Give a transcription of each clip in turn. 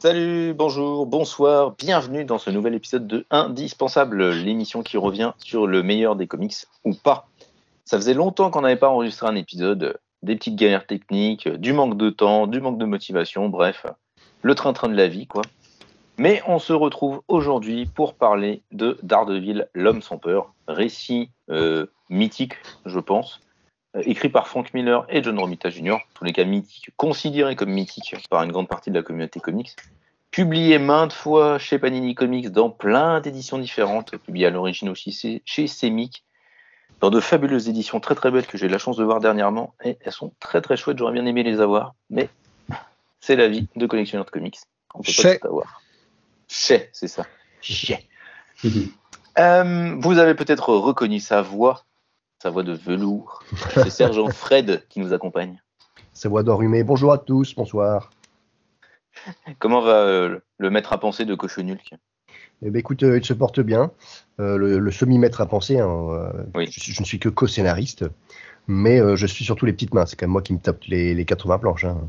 Salut, bonjour, bonsoir, bienvenue dans ce nouvel épisode de Indispensable, l'émission qui revient sur le meilleur des comics ou pas. Ça faisait longtemps qu'on n'avait pas enregistré un épisode, des petites galères techniques, du manque de temps, du manque de motivation, bref, le train-train de la vie, quoi. Mais on se retrouve aujourd'hui pour parler de Daredevil, l'homme sans peur, récit euh, mythique, je pense, écrit par Frank Miller et John Romita Jr., tous les cas mythiques, considérés comme mythiques par une grande partie de la communauté comics, publié maintes fois chez Panini Comics dans plein d'éditions différentes, publié à l'origine aussi chez Semic, dans de fabuleuses éditions très très belles que j'ai eu la chance de voir dernièrement, et elles sont très très chouettes, j'aurais bien aimé les avoir, mais c'est la vie de collectionneur de comics. On peut pas tout avoir. Chez, c'est ça. Chez. Euh, vous avez peut-être reconnu sa voix, sa voix de velours. C'est Sergent Fred qui nous accompagne. Sa voix d'enrhumé. Bonjour à tous, bonsoir. Comment va euh, le maître à penser de Cochonulk eh bien, écoute, euh, il se porte bien. le, semi-maître à penser, hein, je, ne suis que co-scénariste, mais je suis surtout les petites mains. C'est quand même moi qui me tape les, 80 planches. Hein.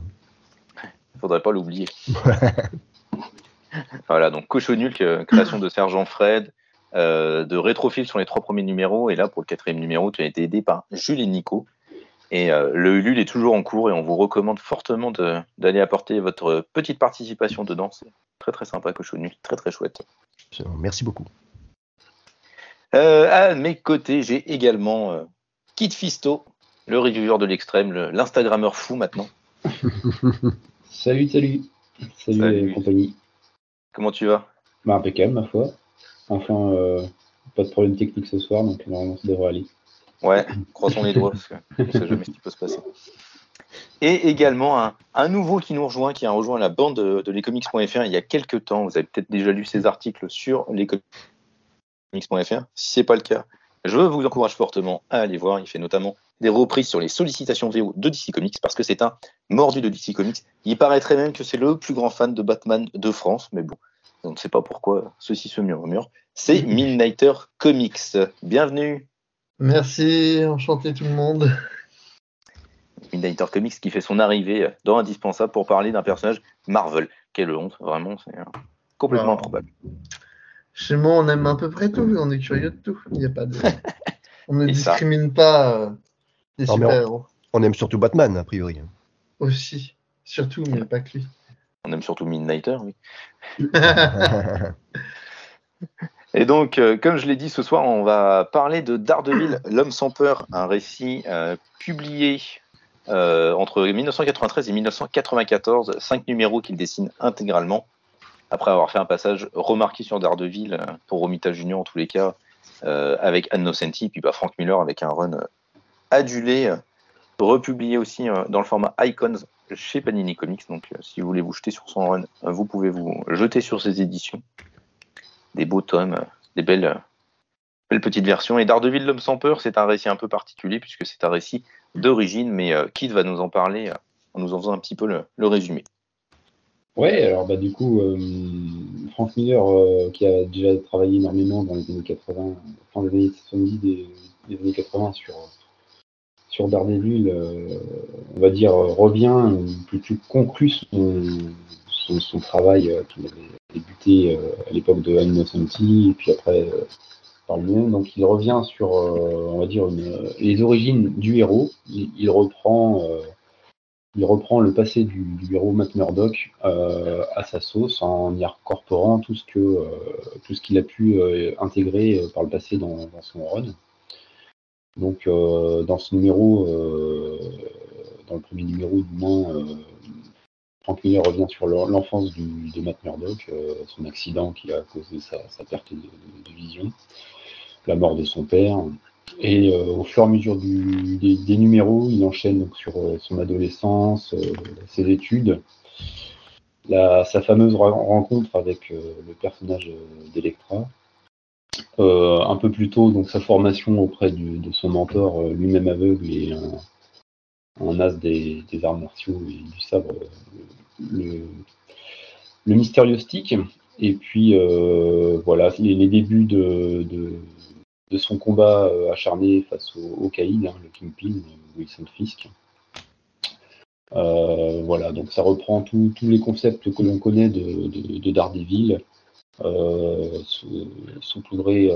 Il faudrait pas l'oublier. voilà, donc Cochonulk, création de Sergent Fred, euh, de rétrofil sur les trois premiers numéros. Et là, pour le quatrième numéro, tu as été aidé par Jules et Nico. Et euh, le Ulule est toujours en cours et on vous recommande fortement d'aller apporter votre petite participation dedans. C'est très très sympa, Cochonu, très très chouette. Merci beaucoup. Euh, à mes côtés, j'ai également Kit Fisto, le reviewer de l'extrême, l'Instagrammeur fou maintenant. salut, salut. Salut, salut. compagnie. Comment tu vas? Bah, Impeccable, ma foi. Enfin, euh, pas de problème technique ce soir, donc normalement ça devrait aller. Ouais, croisons les doigts, parce ne sait jamais ce qui peut se passer. Et également un, nouveau qui nous rejoint, qui a rejoint la bande de, lescomics.fr il y a quelques temps. Vous avez peut-être déjà lu ses articles sur lescomics.fr. Si ce n'est pas le cas, je vous encourage fortement à aller voir. Il fait notamment des reprises sur les sollicitations VO de DC Comics parce que c'est un mordu de DC Comics. Il paraîtrait même que c'est le plus grand fan de Batman de France, mais bon, on ne sait pas pourquoi ceci se murmure, c'est Midnighter Comics. Bienvenue. Merci, enchanté tout le monde. Midnighter Comics qui fait son arrivée dans Indispensable pour parler d'un personnage Marvel. Quelle honte, vraiment, c'est complètement improbable. Chez moi, on aime à peu près tout, on est curieux de tout. Il a pas On ne discrimine pas euh, les super-héros. On, aime surtout Batman, a priori. Aussi, surtout, mais pas que lui. On aime surtout Midnighter, oui. Et donc, euh, comme je l'ai dit ce soir, on va parler de Daredevil, L'homme sans peur, un récit euh, publié euh, entre 1993 et 1994, cinq numéros qu'il dessine intégralement, après avoir fait un passage remarqué sur Daredevil pour Romita Junior en tous les cas, avec Anne Nocenti, puis bah, Frank Miller avec un run adulé, republié aussi dans le format Icons chez Panini Comics. Donc, euh, si vous voulez vous jeter sur son run, euh, vous pouvez vous jeter sur ses éditions. Des beaux tomes, euh, des belles, belles petites versions. Et Daredevil, l'homme sans peur, c'est un récit un peu particulier puisque c'est un récit d'origine, mais Kit va nous en parler en nous en faisant un petit peu le, résumé. Ouais, alors bah du coup, Frank Miller, qui a déjà travaillé énormément dans les années 80, fin des années 70, des, des années 80 sur sur Daredevil, euh, on va dire, revient, plutôt conclut son, son, travail euh, qu'il avait débuté euh, à l'époque de Innocenti, et puis après par lui-même. Donc il revient sur, on va dire, les origines du héros. Il, reprend, il reprend le passé du, héros Matt Murdock à sa sauce en y incorporant tout ce que tout qu'il a pu intégrer par le passé dans, dans son run. Donc, euh, dans ce numéro, euh, dans le premier numéro du moins, euh, Frank Miller revient sur l'enfance de Matt Murdock, son accident qui a causé sa, perte de, vision, la mort de son père. Et au fur et à mesure des, numéros, il enchaîne donc sur son adolescence, ses études, sa fameuse rencontre avec le personnage d'Electra, euh, un peu plus tôt, donc sa formation auprès de son mentor, euh, lui-même aveugle et un, as des, arts martiaux et du sabre, le, mystérieux stick. Et puis voilà, les, débuts de, son combat acharné face au, au hein, le Kingpin, Wilson Fisk. voilà, donc ça reprend tous les concepts que l'on connaît de, Daredevil, saupoudré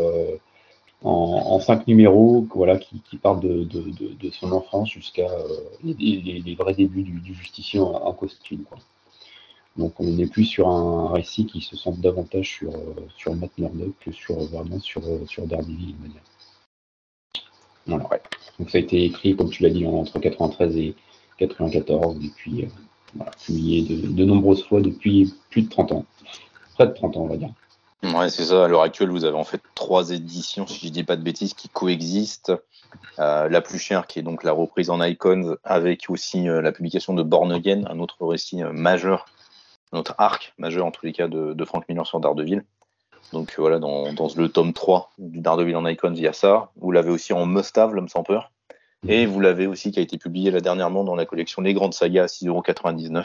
en, cinq numéros voilà, qui, parlent de, son enfance jusqu'à les, vrais débuts du, justicier en, costume. Donc on n'est plus sur un récit qui se centre davantage sur, sur Matt Murdock que sur vraiment sur, sur Daredevil. Voilà. Donc ça a été écrit, comme tu l'as dit, entre 93 et 94, et puis euh, publié de, nombreuses fois depuis plus de 30 ans. Près de 30 ans, on va dire. Ouais, c'est ça. À l'heure actuelle, vous avez en fait trois éditions, si je dis pas de bêtises, qui coexistent. Euh, la plus chère, qui est donc la reprise en Icons, avec aussi euh, la publication de Born Again, un autre récit majeur, un autre arc majeur en tous les cas de, de Frank Miller sur Daredevil. Donc voilà, dans, le tome 3 du Daredevil en Icons, il y a ça. Vous l'avez aussi en Must-Have, l'homme sans peur. Et vous l'avez aussi qui a été publié là dernièrement dans la collection Les Grandes Sagas à 6,99€, euh,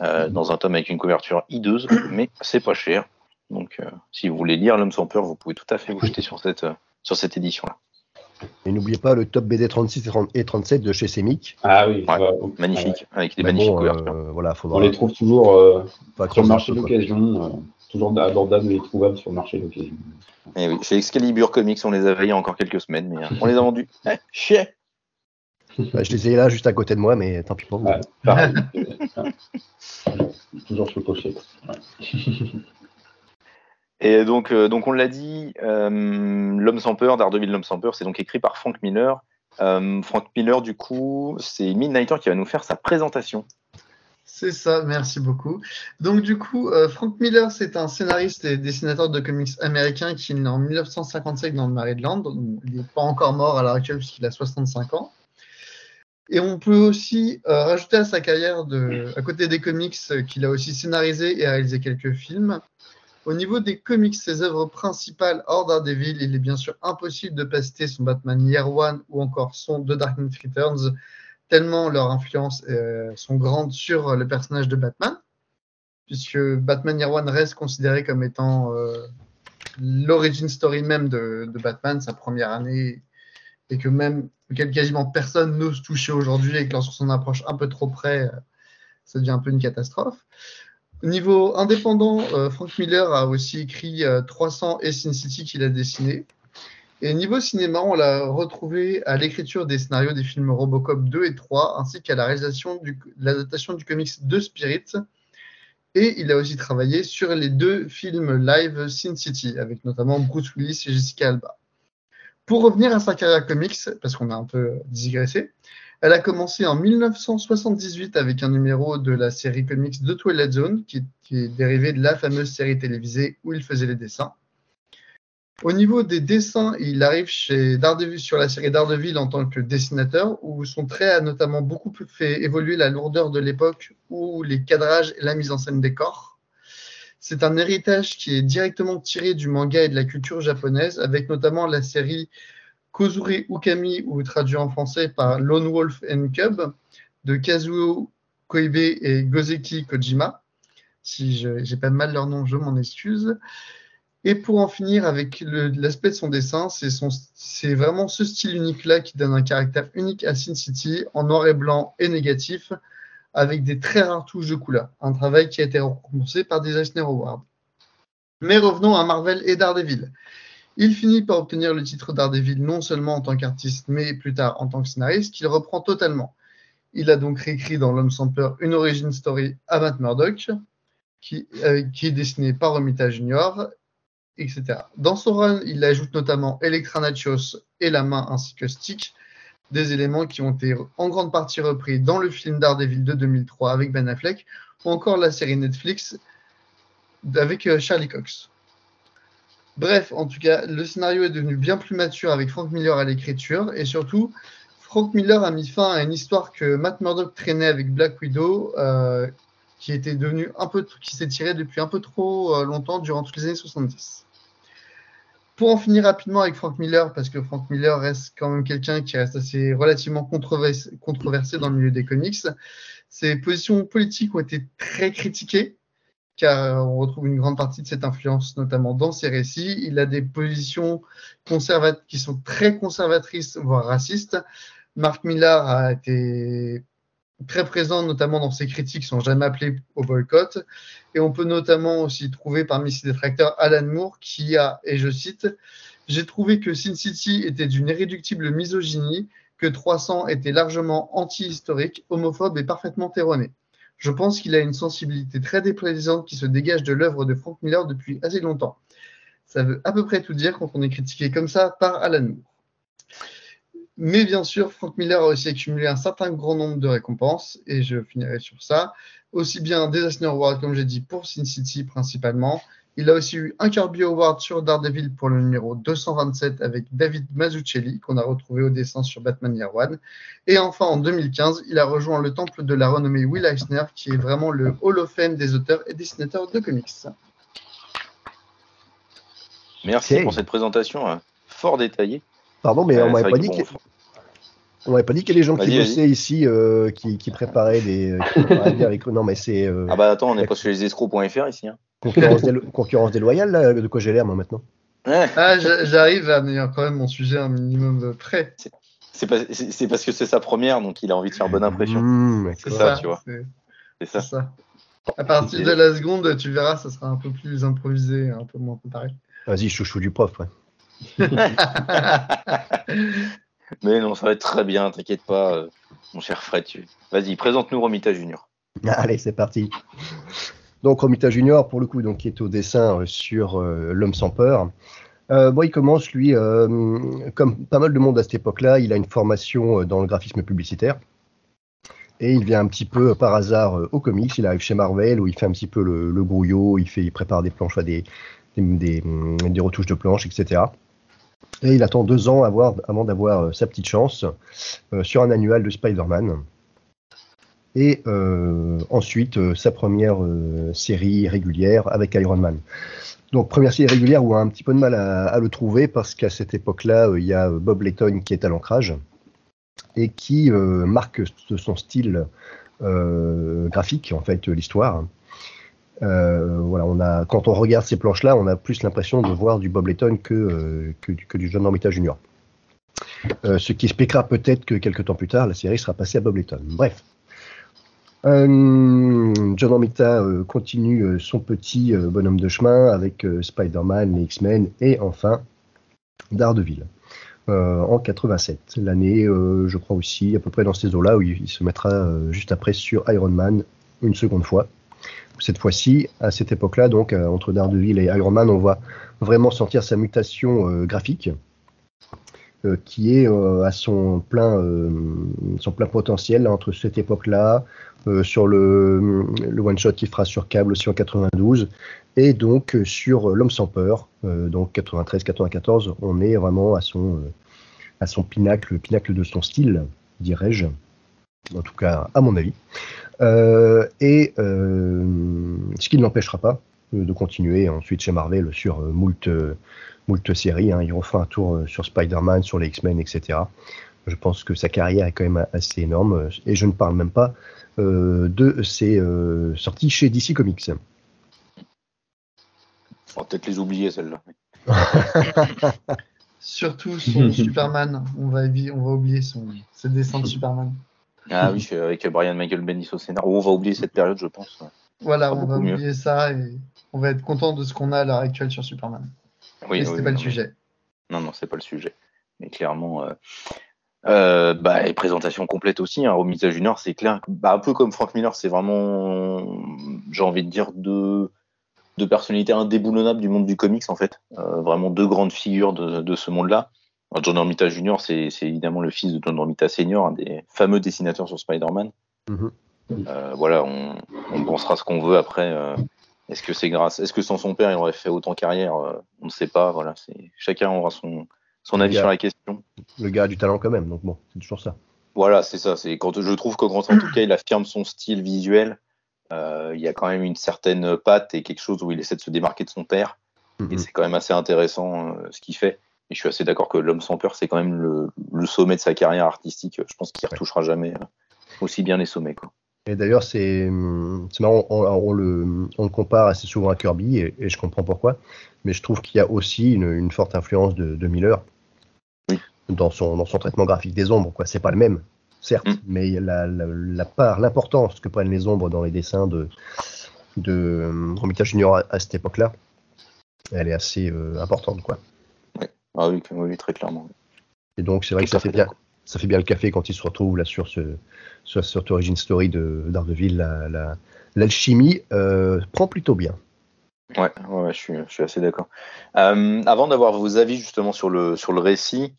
dans un tome avec une couverture hideuse, mais c'est pas cher. Donc euh, si vous voulez lire L'homme sans peur, vous pouvez tout à fait vous jeter sur cette, euh, sur cette édition-là. Et n'oubliez pas le top BD 36 et 37 de chez Semic. Ah oui, magnifique, avec des magnifiques couvertures. voilà, On les trouve toujours sur le marché d'occasion toujours abordable et trouvable sur le marché d'occasion. Et eh oui, chez Excalibur Comics, on les avait il y a encore quelques semaines, mais euh, on les a vendus. Eh, chier bah, Je les ai là juste à côté de moi, mais tant pis pour vous. toujours sur le pochet. Et donc, euh, donc on l'a dit, euh, L'homme sans peur, Daredevil L'homme sans peur, c'est donc écrit par Frank Miller. Frank Miller, du coup, c'est Midnighter qui va nous faire sa présentation. C'est ça, merci beaucoup. Donc du coup, euh, Frank Miller, c'est un scénariste et dessinateur de comics américain qui est né en 1955 dans le Maryland. il n'est pas encore mort à l'heure actuelle puisqu'il a 65 ans. Et on peut aussi euh, rajouter à sa carrière, de, à côté des comics, euh, qu'il a aussi scénarisé et réalisé quelques films. Au niveau des comics, ses œuvres principales hors Daredevil, il est bien sûr impossible de passer son Batman Year One ou encore son The Dark Knight Returns, tellement leur influence euh, sont grandes sur le personnage de Batman, puisque Batman Year One reste considéré comme étant euh, l'origin story même de, Batman, sa première année, et que même quasiment personne n'ose toucher aujourd'hui, et que lorsqu'on s'en approche un peu trop près, euh, ça devient un peu une catastrophe. Au niveau indépendant, Frank Miller a aussi écrit 300 et Sin City qu'il a dessiné. Et niveau cinéma, on l'a retrouvé à l'écriture des scénarios des films Robocop 2 et 3, ainsi qu'à la réalisation de l'adaptation du comics de Spirit. Et il a aussi travaillé sur les deux films live Sin City, avec notamment Bruce Willis et Jessica Alba. Pour revenir à sa carrière comics, parce qu'on a un peu digressé, elle a commencé en 1978 avec un numéro de la série comics de Twilight Zone, qui, est dérivé de la fameuse série télévisée où il faisait les dessins. Au niveau des dessins, il arrive chez Daredevil sur la série Daredevil en tant que dessinateur, où son trait a notamment beaucoup fait évoluer la lourdeur de l'époque ou les cadrages et la mise en scène des corps. C'est un héritage qui est directement tiré du manga et de la culture japonaise, avec notamment la série Kozuri Ukami, ou traduit en français par Lone Wolf and Cub, de Kazuo Koibe et Gozeki Kojima. Si j'ai pas mal leur nom, je m'en excuse. Et pour en finir avec l'aspect de son dessin, c'est vraiment ce style unique-là qui donne un caractère unique à Sin City en noir et blanc et négatif, avec des très rares touches de couleur. Un travail qui a été récompensé par des Eisner Awards. Mais revenons à Marvel et Daredevil. Il finit par obtenir le titre Daredevil non seulement en tant qu'artiste, mais plus tard en tant que scénariste, qu'il reprend totalement. Il a donc réécrit dans L'Homme sans peur une origin story à Matt Murdock, qui, euh, est dessinée par Romita Junior etc. Dans son run, il ajoute notamment Electra Nachos et la main ainsi que Stick, des éléments qui ont été en grande partie repris dans le film Daredevil de 2003 avec Ben Affleck, ou encore la série Netflix avec euh, Charlie Cox. Bref, en tout cas, le scénario est devenu bien plus mature avec Frank Miller à l'écriture, et surtout, Frank Miller a mis fin à une histoire que Matt Murdock traînait avec Black Widow, euh, qui était devenu un peu, qui s'est tiré depuis un peu trop euh, longtemps durant toutes les années 70. Pour en finir rapidement avec Frank Miller, parce que Frank Miller reste quand même quelqu'un qui reste assez relativement controversé, dans le milieu des comics, ses positions politiques ont été très critiquées, car on retrouve une grande partie de cette influence notamment dans ses récits. Il a des positions qui sont très conservatrices, voire racistes. Mark Miller a été très présent notamment dans ses critiques, sont jamais appelés au boycott. Et on peut notamment aussi trouver parmi ses détracteurs Alan Moore qui a, et je cite, J'ai trouvé que Sin City était d'une irréductible misogynie, que 300 était largement anti-historique, homophobe et parfaitement erroné. Je pense qu'il a une sensibilité très déplaisante qui se dégage de l'œuvre de Frank Miller depuis assez longtemps. Ça veut à peu près tout dire quand on est critiqué comme ça par Alan Moore. Mais bien sûr, Frank Miller a aussi accumulé un certain grand nombre de récompenses, et je finirai sur ça. Aussi bien des Eisner Awards, comme j'ai dit, pour Sin City principalement. Il a aussi eu un Kirby Award sur Daredevil pour le numéro 227 avec David Mazzucchelli, qu'on a retrouvé au dessin sur Batman Year One. Et enfin, en 2015, il a rejoint le temple de la renommée Will Eisner, qui est vraiment le Hall of Fame des auteurs et dessinateurs de comics. Merci pour cette présentation hein, fort détaillée. Pardon, mais on m'avait pas dit on n'avait pas dit qu'il y a des gens qui bossaient ici, euh, qui, qui, préparaient des. avec... Non, mais c'est. Euh, ah bah attends, on n'est pas sur les escrocs.fr ici. Hein. Concurrence, déloyale, là, de quoi j'ai l'air, moi, maintenant Ah, j'arrive à avoir quand même mon sujet un minimum prêt. C'est parce que c'est sa première, donc il a envie de faire bonne impression. Mmh, c'est ça, tu vois. C'est ça. ça. À partir de la seconde, tu verras, ça sera un peu plus improvisé, un peu moins préparé. Vas-y, chouchou du prof, ouais. Mais non, ça va être très bien, t'inquiète pas, euh, mon cher Fred. Vas-y, présente-nous Romita Junior. Allez, c'est parti. Donc Romita Junior, pour le coup, donc, qui est au dessin euh, sur euh, L'homme sans peur. bon, il commence, lui, comme pas mal de monde à cette époque-là, il a une formation dans le graphisme publicitaire. Et il vient un petit peu par hasard au comics. Il arrive chez Marvel où il fait un petit peu le, il, fait, il prépare des planches, des, des retouches de planches, etc. Et il attend deux ans avant d'avoir euh, sa petite chance euh, sur un annual de Spider-Man. Et euh, ensuite, sa première série régulière avec Iron Man. Donc première série régulière où on a un petit peu de mal à, le trouver parce qu'à cette époque-là, il y a Bob Layton qui est à l'ancrage et qui marque son style graphique en fait l'histoire. Euh, voilà, on a, quand on regarde ces planches-là, on a plus l'impression de voir du Bob Letton que, euh, que, du John Romita Jr. Euh, ce qui expliquera peut-être que quelques temps plus tard, la série sera passée à Bob Letton. Bref. John Romita continue son petit bonhomme de chemin avec Spider-Man, les X-Men et enfin Daredevil. en 87. L'année, je crois aussi, à peu près dans ces eaux-là, où il se mettra juste après sur Iron Man une seconde fois cette fois-ci, à cette époque-là, donc euh, entre Daredevil et Iron Man, on va vraiment sentir sa mutation euh, graphique, euh, qui est à son plein, potentiel entre cette époque-là, sur le, one shot qu'il fera sur câble aussi en 92, et donc sur l'homme sans peur, donc 93-94, on est vraiment à son, à son pinacle, pinacle de son style, dirais-je, en tout cas à mon avis. Euh, et euh, ce qui ne l'empêchera pas euh, de continuer ensuite chez Marvel sur moult, moult séries. Hein. Il refera un tour sur Spider-Man, sur les X-Men, etc. Je pense que sa carrière est quand même assez énorme. Et je ne parle même pas de ses sorties chez DC Comics. On va peut-être les oublier, celles-là. Surtout son Superman. On va, on va oublier son, ses dessins de Superman. Ah oui, avec Brian Michael Bendis au scénario. On va oublier cette période, je pense. Voilà, on va oublier ça et on va être content de ce qu'on a à l'heure actuelle sur Superman. Oui, c'était pas le sujet. Non, non, c'est pas le sujet. Mais clairement, euh, euh, bah, et présentation complète aussi. Hein, Romita Junior, c'est clair. Bah, un peu comme Frank Miller, c'est vraiment, j'ai envie de dire, deux, deux personnalités indéboulonnables du monde du comics, en fait. Euh, vraiment deux grandes figures de, de ce monde-là. John Romita Jr., c'est évidemment le fils de John Romita Senior, un des fameux dessinateurs sur Spider-Man. Mhm. Euh, voilà, on, pensera ce qu'on veut après. Euh, est-ce que c'est grâce, est-ce que sans son père il aurait fait autant carrière euh, On ne sait pas. Voilà, chacun aura son, son avis sur la question. Le gars a du talent quand même, donc bon, c'est toujours ça. Voilà, c'est ça. C'est quand je trouve que en tout cas il affirme son style visuel. il y a quand même une certaine patte et quelque chose où il essaie de se démarquer de son père. Et mhm. c'est quand même assez intéressant ce qu'il fait. Et je suis assez d'accord que L'homme sans peur, c'est quand même le, sommet de sa carrière artistique. Je pense qu'il ne retouchera jamais euh, aussi bien les sommets. Quoi. Et d'ailleurs, c'est marrant, on, le, on, compare assez souvent à Kirby, et, je comprends pourquoi, mais je trouve qu'il y a aussi une, forte influence de, Miller dans, son, dans son traitement graphique des ombres. Ce n'est pas le même, certes, Mm. mais la, la, la part, l'importance que prennent les ombres dans les dessins de, de euh, Romita Junior à, à cette époque-là, elle est assez euh, importante, quoi. Ah oui, oui, très clairement. Et donc, c'est vrai que Tout ça fait bien, ça fait bien le café quand il se retrouve là sur ce, sur cette origin story de d'Ardeville. La, la- l'alchimie euh, prend plutôt bien. Ouais, ouais, je suis, je suis assez d'accord. Euh, avant d'avoir vos avis justement sur le, sur le récit,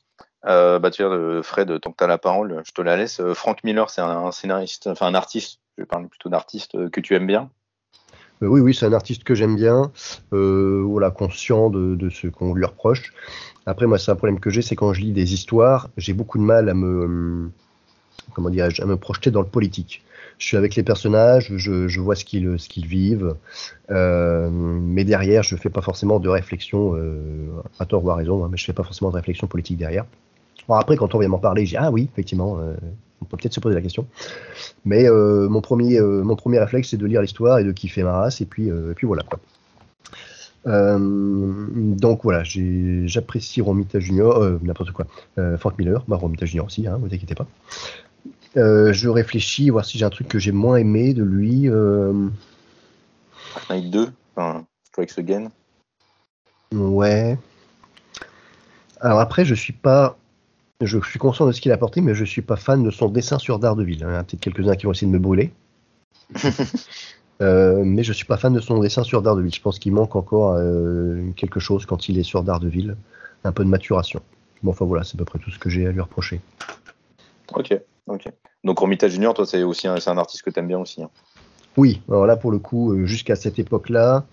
euh, bah, tu vois, euh, Fred, tant que tu as la parole, je te la laisse. Frank Miller, c'est un, un scénariste, enfin un artiste, je vais parler plutôt d'artiste que tu aimes bien. Euh, oui, oui, c'est un artiste que j'aime bien, euh, voilà, conscient de, ce qu'on lui reproche. Après, moi, c'est un problème que j'ai, c'est quand je lis des histoires, j'ai beaucoup de mal à me, hum, comment à me projeter dans le politique. Je suis avec les personnages, je, vois ce qu'ils, ce qu'ils vivent, euh, mais derrière, je fais pas forcément de réflexion, euh, à tort ou à raison, hein, mais je fais pas forcément de réflexion politique derrière. Bon, après, quand on vient m'en parler, j'ai ah oui, effectivement, euh, on peut peut-être se poser la question. Mais euh, mon, premier, euh, mon premier réflexe, c'est de lire l'histoire et de kiffer ma race, et puis, euh, et puis voilà quoi. Donc voilà, j'apprécie Romita Junior, euh, n'importe quoi, Frank Miller, bah, Romita Junior aussi, hein, vous inquiétez pas. Je réfléchis, voir si j'ai un truc que j'ai moins aimé de lui. Night 2, enfin, Strikes Again. ouais. Alors après, je suis pas. Je suis conscient de ce qu'il a apporté, mais je suis pas fan de son dessin sur Daredevil. Il y en a peut-être quelques-uns qui vont essayer de me brûler. Euh, mais je suis pas fan de son dessin sur Daredevil. Je pense qu'il manque encore euh, quelque chose quand il est sur Daredevil, un peu de maturation. Bon, enfin voilà, c'est à peu près tout ce que j'ai à lui reprocher. Ok, ok. Donc Romita Junior, toi, c'est aussi un, c'est un artiste que tu aimes bien aussi. hein. Oui, alors là pour le coup, euh, jusqu'à cette époque-là,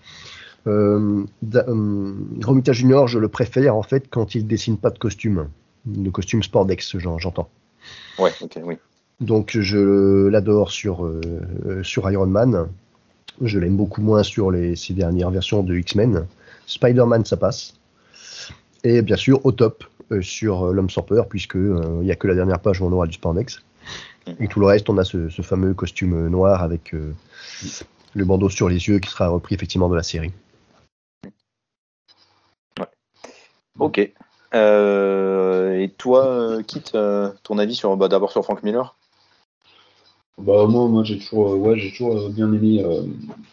euh, Da- euh, Romita Junior, je le préfère en fait quand il dessine pas de costume, de costume spordex, j'en- j'entends. Ouais, ok, oui. Donc je l'adore sur, euh, sur Iron Man. Je l'aime beaucoup moins sur les, ces dernières versions de X-Men. Spider-Man, ça passe. Et bien sûr, au top euh, sur euh, L'Homme sans peur, puisque il n'y a que la dernière page où on aura du spandex. Et tout le reste, on a ce, ce fameux costume noir avec le bandeau sur les yeux qui sera repris effectivement de la série. Ok. Euh, et toi, euh, Kit, euh, ton avis sur, bah, d'abord sur Frank Miller? Bah moi, moi j'ai toujours, ouais, j'ai toujours bien aimé,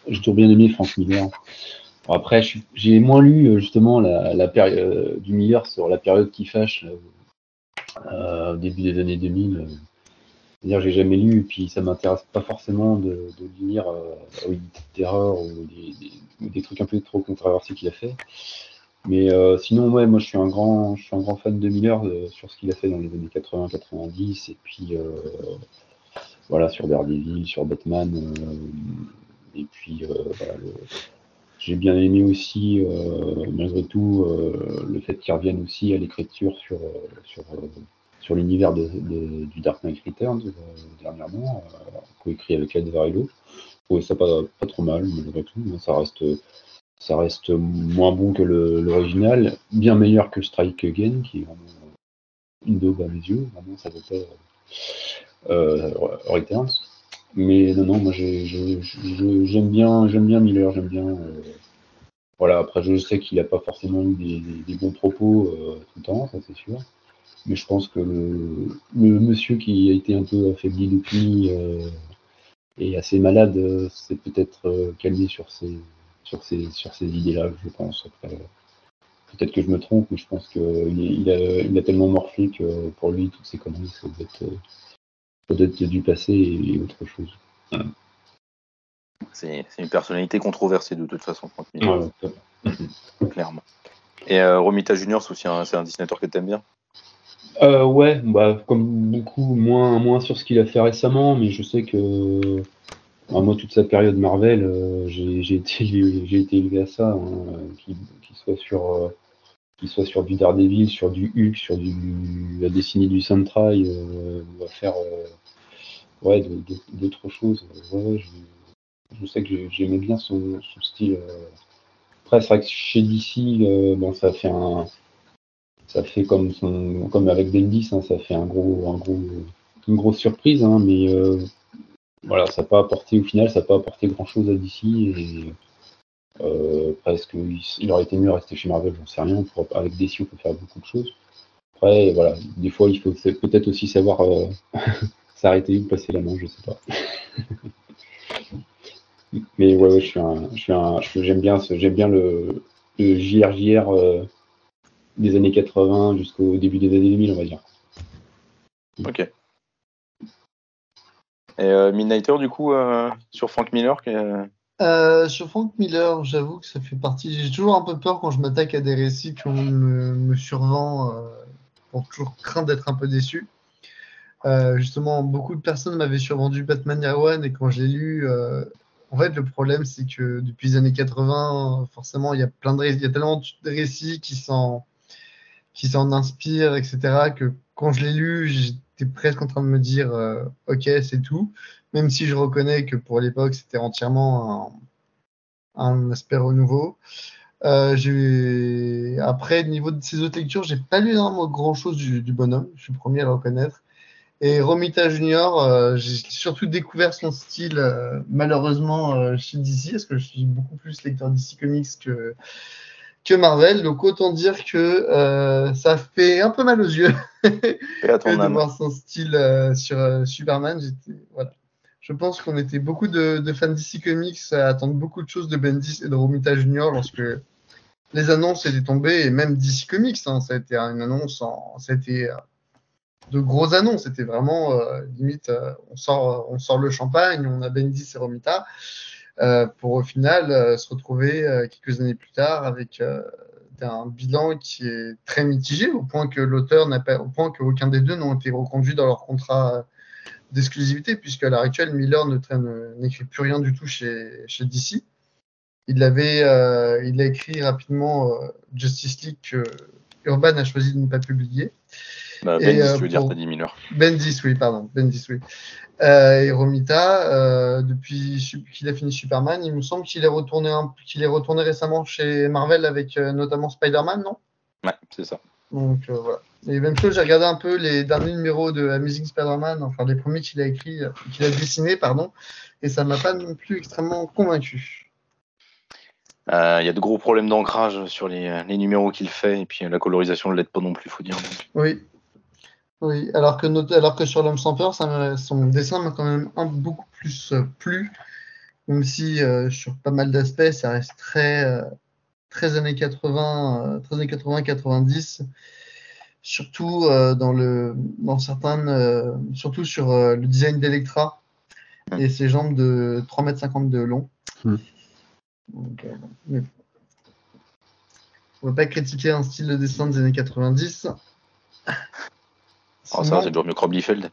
j'ai toujours bien aimé Frank Miller. Après, j'ai moins lu justement la, période du Miller sur la période qui fâche au début des années 2000. euh. C'est-à-dire, j'ai jamais lu et puis ça m'intéresse pas forcément de, de lire euh, des- ou des trucs un peu trop controversés qu'il a fait. Mais euh, sinon, ouais, moi je suis un grand, je suis un grand fan de Miller euh, sur ce qu'il a fait dans les années 80-90 et puis euh, voilà sur Daredevil, sur Batman et puis voilà, j'ai bien aimé aussi malgré tout le fait qu'il revienne aussi à l'écriture sur sur sur l'univers de, du Dark Knight Returns dernièrement, coécrit avec Ed Varillo. Ça pas, pas trop mal malgré tout, mais ça reste ça reste moins bon que l'original, bien meilleur que Strike Again, qui est vraiment une daube à mes yeux, vraiment ça vaut pas euh, Returns. Mais non, non, moi j'aime bien, j'aime bien Miller, j'aime bien. euh, voilà, après je sais qu'il n'a pas forcément eu des, bons propos euh, tout le temps, ça c'est sûr. Mais je pense que le, le monsieur qui a été un peu affaibli depuis euh, et assez malade euh, s'est peut-être euh, calmé sur ses, sur ces, sur ces idées-là, je pense. Après, euh, peut-être que je me trompe, mais je pense qu'il il a, il a tellement morflé que pour lui, toutes ces conneries, ça doit être, euh, ça doit être du passé et, et autre chose. C'est c'est une personnalité controversée de toute façon, Miller, Ouais, ouais. clairement. Et euh, Romita Junior, c'est aussi un, c'est un dessinateur que tu aimes bien? Euh, ouais, bah, comme beaucoup, moins, moins sur ce qu'il a fait récemment, mais je sais que moi, toute sa période Marvel, euh, j'ai été, été élevé à ça, hein, qu'il soit sur, euh, soit sur du Daredevil, sur du Hulk, sur du, la dessinée du Sentry, euh, ou à faire euh, ouais, d'autres choses. Ouais, je, je sais que j'ai- j'aimais bien son, son style. Après, c'est vrai que chez DC, bon, ça fait un ça fait comme son, comme avec Bendis, hein, ça fait un gros, un gros, une grosse surprise, hein, mais voilà, ça n'a pas apporté au final, ça n'a pas apporté grand chose à DC et euh, presque, il, aurait été mieux de rester chez Marvel, j'en sais rien. Avec DC, on peut faire beaucoup de choses. Après, voilà, des fois, il faut peut-être aussi savoir, euh, s'arrêter ou passer la main, je sais pas. Mais ouais, ouais, je suis j'aime bien, bien le, le JRJR euh, des années 80 jusqu'au début des années 2000, on va dire. Ok. Et euh, Midnighter, du coup, euh, sur Frank Miller Euh, sur Frank Miller, j'avoue que ça fait partie. J'ai toujours un peu peur quand je m'attaque à des récits qu'on me, me survend, euh, pour toujours craindre d'être un peu déçu. Euh, justement, beaucoup de personnes m'avaient survendu Batman Year One et quand je l'ai lu, en fait, le problème c'est que depuis les années 80, forcément, il y a plein de il y a tellement de récits qui s'en qui s'en inspirent, etc. que quand je l'ai lu, j'étais presque en train de me dire, euh, ok, c'est tout même si je reconnais que pour l'époque, c'était entièrement un, un aspect renouveau. Euh, Après, au niveau de ces autres lectures, j'ai pas lu vraiment grand chose du, du bonhomme, je suis le premier à le reconnaître. Et Romita Junior, euh, j'ai surtout découvert son style, euh, malheureusement, euh, chez DC, parce que je suis beaucoup plus lecteur DC Comics que, que Marvel. Donc, autant dire que euh, ça fait un peu mal aux yeux que de voir son style euh, sur euh, Superman. Voilà. Je pense qu'on était beaucoup de, de fans DC Comics à attendre beaucoup de choses de Bendis et de Romita Junior lorsque les annonces étaient tombées, et même DC Comics, hein, ça a été une annonce, en, ça a été de grosses annonces. C'était vraiment limite, on, sort, on sort le champagne, on a Bendis et Romita, pour au final euh, se retrouver euh, quelques années plus tard avec euh, un bilan qui est très mitigé, au point que l'auteur n'a pas, au point qu'aucun des deux n'ont été reconduits dans leur contrat euh, d'exclusivité, puisque à l'heure actuelle, Miller ne traîne- n'écrit plus rien du tout chez, chez DC. Il avait, euh, il a écrit rapidement euh, Justice League que Urban a choisi de ne pas publier. Bah, Bendis, euh, tu veux dire, pour- t'as dit Miller. Bendis, oui, pardon, Bendis, oui. Euh, et Romita, euh, depuis qu'il a fini Superman, il me semble qu'il est retourné, un- qu'il est retourné récemment chez Marvel avec notamment Spider-Man, non? Ouais, c'est ça. Donc euh, voilà. Et même chose, j'ai regardé un peu les derniers numéros de Amazing Spider-Man, enfin les premiers qu'il a écrit, qu'il a dessinés, pardon, et ça m'a pas non plus extrêmement convaincu. Euh, Il y a de gros problèmes d'ancrage sur les, les numéros qu'il fait, et puis la colorisation ne l'aide pas non plus, faut dire. Oui. Oui, alors que, alors que sur L'homme sans peur, ça son dessin m'a quand même un, beaucoup plus euh, plu, même si euh, sur pas mal d'aspects, ça reste très, euh, très années 80, euh, très années 80-90, surtout euh, dans le, dans certaines, euh, surtout sur euh, le design d'Electra et ses jambes de 3,50 m de long. Hmm. Donc, euh, mais. On va pas critiquer un style de dessin des années 90. Ça, Sinon- c'est toujours mieux que Rob Liefeld.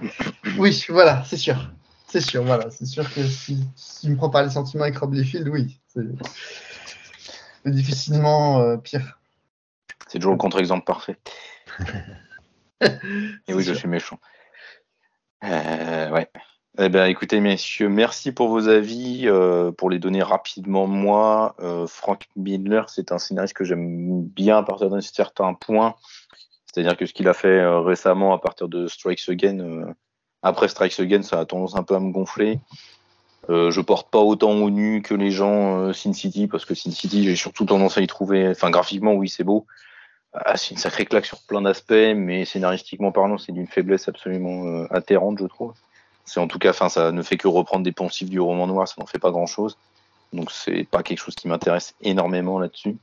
oui, voilà, c'est sûr. C'est sûr, voilà. C'est sûr que si, si me prend par les sentiments avec Rob Liefeld, oui. C'est difficilement euh, pire. C'est toujours le contre-exemple parfait. Et oui, je suis méchant. Euh, ouais. Eh ben, écoutez, messieurs, merci pour vos avis. euh, pour les donner rapidement, moi, euh, Frank Miller, c'est un scénariste que j'aime bien à partir d'un certain point. C'est-à-dire que ce qu'il a fait euh, récemment à partir de Strikes Again, euh, après Strikes Again, ça a tendance un peu à me gonfler. Euh, je porte pas autant au nu que les gens euh, Sin City, parce que Sin City, j'ai surtout tendance à y trouver. Enfin, graphiquement, oui, c'est beau. Ah, c'est une sacrée claque sur plein d'aspects, mais scénaristiquement parlant, c'est d'une faiblesse absolument euh, atterrante, je trouve. C'est en tout cas, enfin, ça ne fait que reprendre des poncifs du roman noir, ça n'en fait pas grand chose. Donc, c'est pas quelque chose qui m'intéresse énormément là-dessus.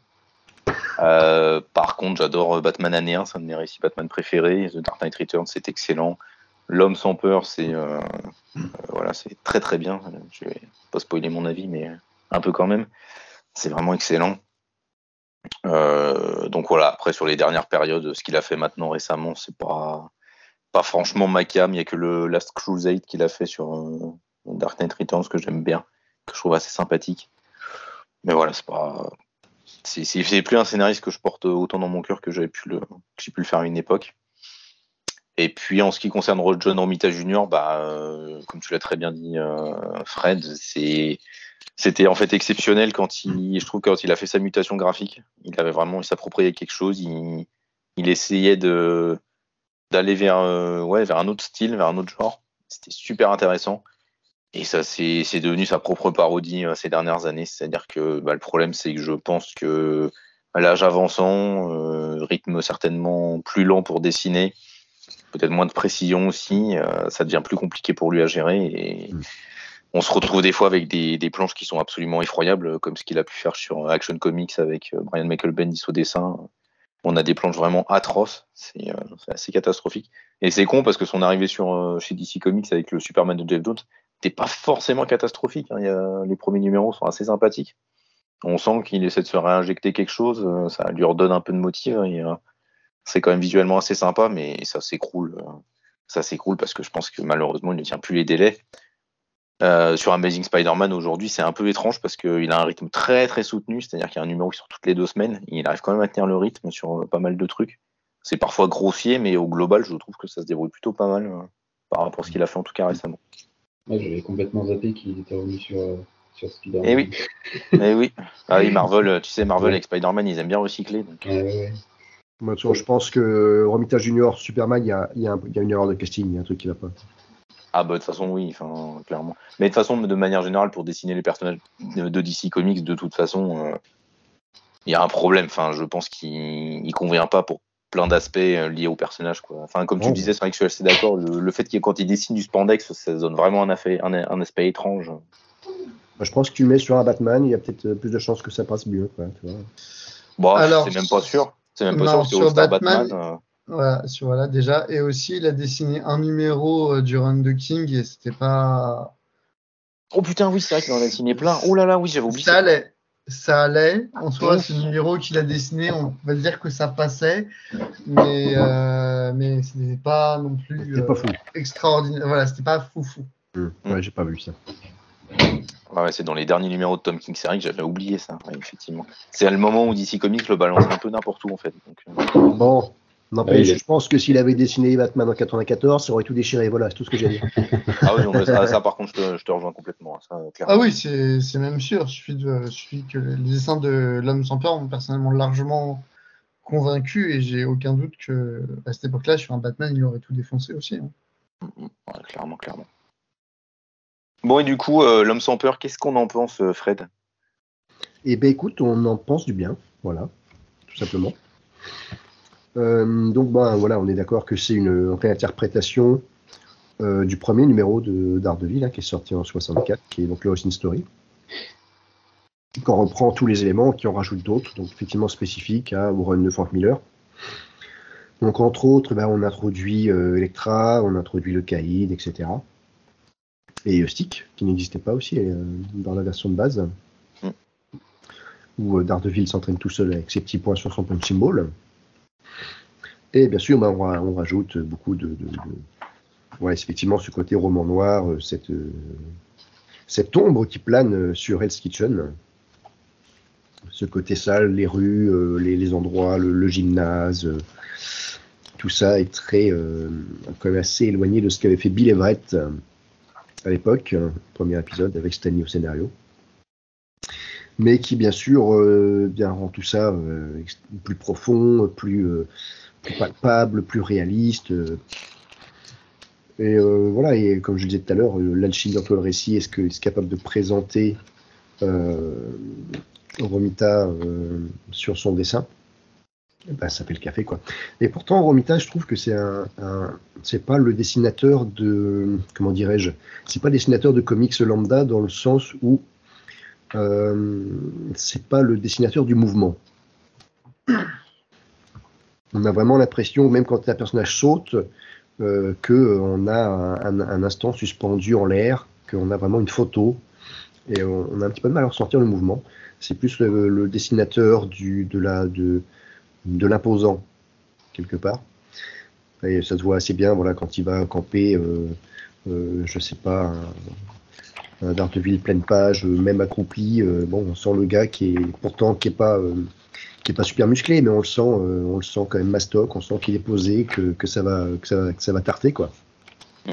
Euh, par contre, j'adore euh, Batman année 1, c'est un de mes récits Batman préférés. The Dark Knight Returns, c'est excellent. L'homme sans peur, c'est euh, voilà, c'est très très bien. Je vais pas spoiler mon avis, mais un peu quand même. C'est vraiment excellent. Donc voilà, après sur les dernières périodes, ce qu'il a fait maintenant récemment, c'est pas pas franchement ma cam. Il y a que le Last Crusade qu'il a fait sur Dark Knight Returns que j'aime bien, que je trouve assez sympathique. Mais voilà, c'est pas c'est plus un scénariste que je porte autant dans mon cœur que j'avais pu le j'ai pu le faire à une époque. Et puis en ce qui concerne John Romita Jr., bah euh, comme tu l'as très bien dit, euh, Fred, c'était en fait exceptionnel quand il, je trouve quand il a fait sa mutation graphique, il avait vraiment il s'appropriait quelque chose, il, il essayait de d'aller vers euh, ouais vers un autre style, vers un autre genre. C'était super intéressant. Et ça c'est c'est devenu sa propre parodie euh, ces dernières années. C'est-à-dire que bah, le problème c'est que je pense que à l'âge avançant, euh, rythme certainement plus lent pour dessiner, peut-être moins de précision aussi. Euh, ça devient plus compliqué pour lui à gérer et Mm. on se retrouve des fois avec des, des planches qui sont absolument effroyables, comme ce qu'il a pu faire sur Action Comics avec euh, Brian Michael Bendis au dessin. On a des planches vraiment atroces, c'est euh, assez catastrophique. Et c'est con parce que son arrivée sur euh, chez DC Comics avec le Superman de Jeff Jones, n'était pas forcément catastrophique. hein. Il y a- les premiers numéros sont assez sympathiques. On sent qu'il essaie de se réinjecter quelque chose, euh, ça lui redonne un peu de motive et euh, c'est quand même visuellement assez sympa, mais ça s'écroule. euh, Ça s'écroule parce que je pense que malheureusement il ne tient plus les délais. Sur Amazing Spider-Man aujourd'hui, c'est un peu étrange parce qu'il a un rythme très très soutenu, c'est-à-dire qu'il y a un numéro qui sort toutes les deux semaines. Il arrive quand même à tenir le rythme sur pas mal de trucs. C'est parfois grossier, mais au global, je trouve que ça se débrouille plutôt pas mal par rapport à ce qu'il a fait en tout cas récemment. Moi, j'avais complètement zappé qu'il était revenu sur, euh, sur Spider-Man. Eh oui. Eh oui. Ah oui, Marvel, euh, tu sais, Marvel avec Spider-Man, ils aiment bien recycler. donc. Ouais, je pense que Romita Junior, Superman, il y a, il y a y une erreur de casting, il y a un truc qui va pas. Ah bah de toute façon oui, enfin clairement. Mais de toute façon, de manière générale, pour dessiner les personnages de, DC Comics, de toute façon, euh, il y a un problème. Enfin, je pense qu'il il convient pas pour plein d'aspects euh, liés au personnage. Quoi. Enfin, comme tu Oh. disais, c'est vrai que je suis assez d'accord. Le, le fait qu'il quand il dessine du spandex, ça donne vraiment un, affaire- un, un aspect étrange. Moi, je pense que tu le mets sur un Batman, il y a peut-être euh, plus de chances que ça passe mieux. Quoi, tu vois. Bon, Alors, c'est même pas sûr. C'est même pas non, sûr sur Batman- Batman. euh, Voilà, sur, voilà, déjà. Et aussi, il a dessiné un numéro euh, du run de King et c'était pas. Oh putain, oui, c'est vrai qu'il en a dessiné plein. Oh là là, oui, j'avais oublié. Ça allait. Ça allait. En soi, ce numéro qu'il a dessiné, on va dire que ça passait. Mais, euh, mais c'était pas non plus euh, pas fou. extraordinaire. Voilà, c'était pas foufou. Hum. Ouais, j'ai pas vu ça. Ah ouais, c'est dans les derniers numéros de Tom King, c'est vrai que j'avais oublié ça, ouais, effectivement. C'est le moment où DC Comics le balance un peu n'importe où en fait. Donc, euh, Bon, n'empêche, Ouais, je pense que s'il avait dessiné Batman en 94, ça aurait tout déchiré. Voilà, c'est tout ce que j'ai à dire. Ah oui, non, mais ça, ça, par contre, je te, je te rejoins complètement. Ça, clairement. Ah oui, c'est c'est même sûr. Il suffit, de, il suffit que les dessins de L'Homme sans peur m'ont personnellement largement convaincu et j'ai aucun doute que à cette époque-là, sur un Batman, il aurait tout défoncé aussi. hein. Ouais, clairement, clairement. Bon, et du coup, euh, L'homme sans peur, qu'est-ce qu'on en pense, euh, Fred? Et ben écoute, on en pense du bien, voilà, tout simplement. Euh, donc ben voilà, on est d'accord que c'est une réinterprétation euh, du premier numéro de d'Ardeville hein, qui est sorti en 64, qui est donc le Origin Story. Qu'on reprend tous les éléments, qui en rajoute d'autres, donc effectivement spécifiques à, au run de Frank Miller. Donc entre autres, ben, on introduit euh, Electra, on introduit le Caïd, etc. Et euh, Stick, qui n'existait pas aussi euh, dans la version de base où euh, Daredevil s'entraîne tout seul avec ses petits points sur son punch symbol. Et bien sûr, ben, on, ra- on rajoute beaucoup de, ouais, effectivement, ce côté roman noir, euh, cette, euh, cette ombre qui plane euh, sur Hell's Kitchen. Ce côté sale, les rues, les, endroits, le, gymnase, tout ça est très, quand même assez éloigné de ce qu'avait fait Bill Everett à l'époque, euh, premier épisode avec Stanley au scénario mais qui bien sûr rend tout ça plus profond, plus, plus palpable, plus réaliste. Et euh, voilà, et comme je disais tout à l'heure, euh, l'alchimie entre le récit, est-ce que est capable de présenter euh, Romita sur son dessin Eh ben, ça fait le café quoi. Et pourtant Romita, je trouve que c'est un, c'est pas le dessinateur de comment dirais-je, c'est pas le dessinateur de comics lambda dans le sens où c'est pas le dessinateur du mouvement. On a vraiment l'impression, même quand un personnage saute, euh, qu'on a un, instant suspendu en l'air, qu'on a vraiment une photo, et on, a un petit peu de mal à ressentir le mouvement. C'est plus le, dessinateur de l'imposant, quelque part. Et ça se voit assez bien voilà, quand il va camper, euh, euh, je sais pas, un, un Daredevil pleine page, euh, même accroupi. euh, bon, on sent le gars qui est pourtant qui est pas euh, qui est pas super musclé, mais on le sent, euh, on le sent quand même mastoc. On sent qu'il est posé, que, que ça va que ça, que ça va tarter quoi. Mm.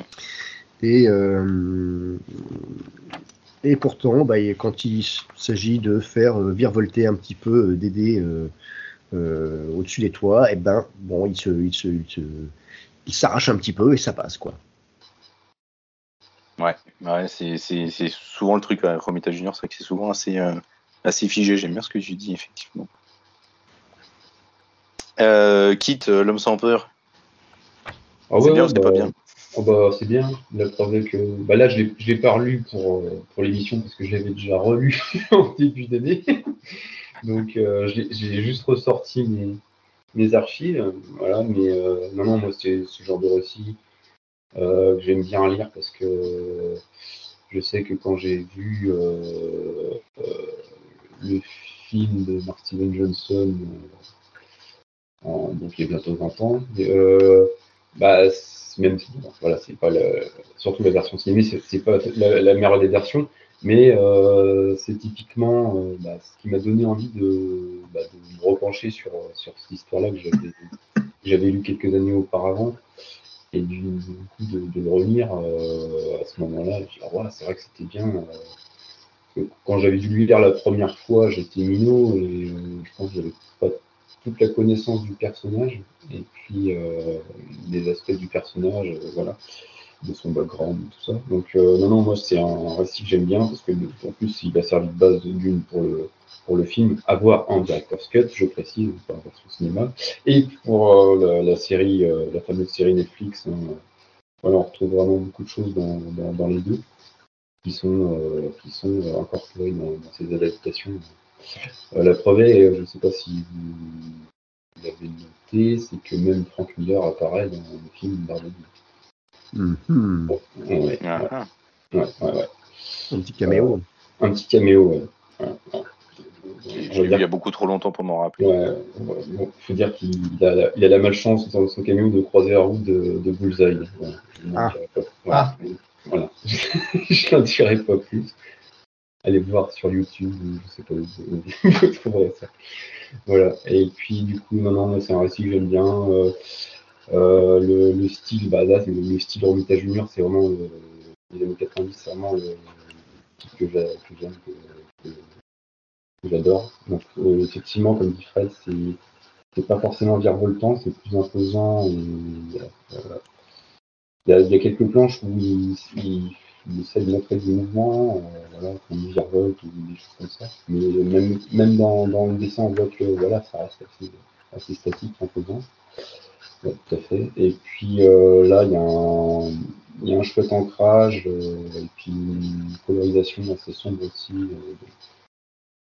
Et euh, et pourtant, bah, quand il s'agit de faire euh, virevolter un petit peu Dédé au-dessus des toits, et ben bon, il se, il se, il se- il s'arrache un petit peu et ça passe quoi. Ouais, ouais c'est souvent le truc avec Romita Junior, c'est que c'est souvent assez, euh, assez figé. J'aime bien ce que tu dis, effectivement. Euh, Kit, euh, l'homme sans peur. Ah C'est ouais, bien ou c'est pas bah, bien oh bah, c'est bien. La preuve que. Bah là, je l'ai je l'ai pas relu pour, euh, pour l'émission parce que je l'avais déjà relu en début d'année. Donc, euh, j'ai j'ai juste ressorti mes, mes archives. Voilà, mais euh, non, non, moi, c'est ce genre de récit que j'aime bien lire parce que je sais que quand j'ai vu le film de Mark Steven Johnson, donc il y bientôt 20 ans, euh, bah, même si, voilà, c'est pas surtout la version cinéma, c'est pas la, la meilleure des versions, mais euh, c'est typiquement euh, bah, ce qui m'a donné envie de, bah, de me repencher sur, sur cette histoire-là que j'avais lu quelques années auparavant. Et du, coup de, de le relire euh, à ce moment-là, ah, ouais, c'est vrai que c'était bien. quand j'avais dû le lire la première fois, j'étais minot et je pense que j'avais pas toute la connaissance du personnage et puis euh, des aspects du personnage, euh, voilà, de son background tout ça. Donc euh, non, non, moi c'est un récit que j'aime bien parce que en plus il a servi de base d'une pour le pour le film, à voir en director's cut, je précise, pas version cinéma, et pour euh, la, série, euh, la fameuse série Netflix, hein, on retrouve vraiment beaucoup de choses dans, dans, les deux qui sont, euh, qui sont euh, incorporées dans, dans ces adaptations. Euh, la preuve est, euh, je ne sais pas si vous l'avez noté, c'est que même Frank Miller apparaît dans le film Daredevil. Ouais, ouais, Ah, ah. ouais, ouais, ouais. Un petit caméo. Un petit caméo, ouais. Ouais, ouais. J'ai On vu va il y a beaucoup trop longtemps pour m'en rappeler. Ouais, ouais, bon, faut dire qu'il a, la- il a la malchance dans son caméo de croiser la route de, de Bullseye. Ah. Voilà. Voilà. je n'en dirai pas plus. Allez voir sur YouTube, ou je sais pas où vous trouverez ça. Voilà. Et puis du coup, non, non, moi, c'est un récit que j'aime bien. Euh, euh, le, le style, bah là, c'est le, le style Romita Junior, c'est vraiment le, les années 90, c'est vraiment le truc que j'a- que j'aime, que, que- que j'adore. Donc euh, effectivement, comme dit Fred, c'est c'est pas forcément virevoltant, c'est plus imposant. Et, euh, il, y a, il y a quelques planches où il, il, il essaie de montrer du mouvement, euh, voilà, comme il virevolte ou des choses comme ça. Mais même, même dans, dans le dessin, on voit que voilà, ça reste assez, assez statique, imposant. Ouais, tout à fait. Et puis euh, là, il y, a un, y a un chouette ancrage euh, et puis une colorisation assez sombre aussi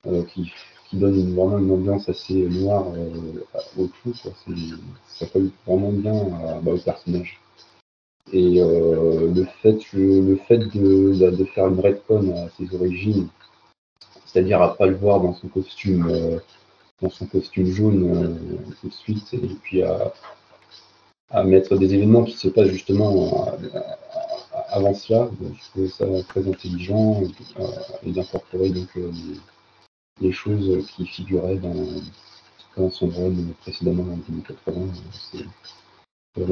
euh, qui, qui donne une- vraiment une ambiance assez noire au tout. Quoi. Ça colle vraiment bien bah, au personnage. Et euh, le fait, le fait de, de faire une retcon à ses origines, c'est-à-dire à pas le voir dans son costume, euh, dans son costume jaune euh, tout de suite, et puis à, à mettre des événements qui se passent justement avant cela. Donc, je trouvais ça très intelligent euh, et d'incorporer donc les, les choses qui figuraient dans, dans son run précédemment en 2080. Et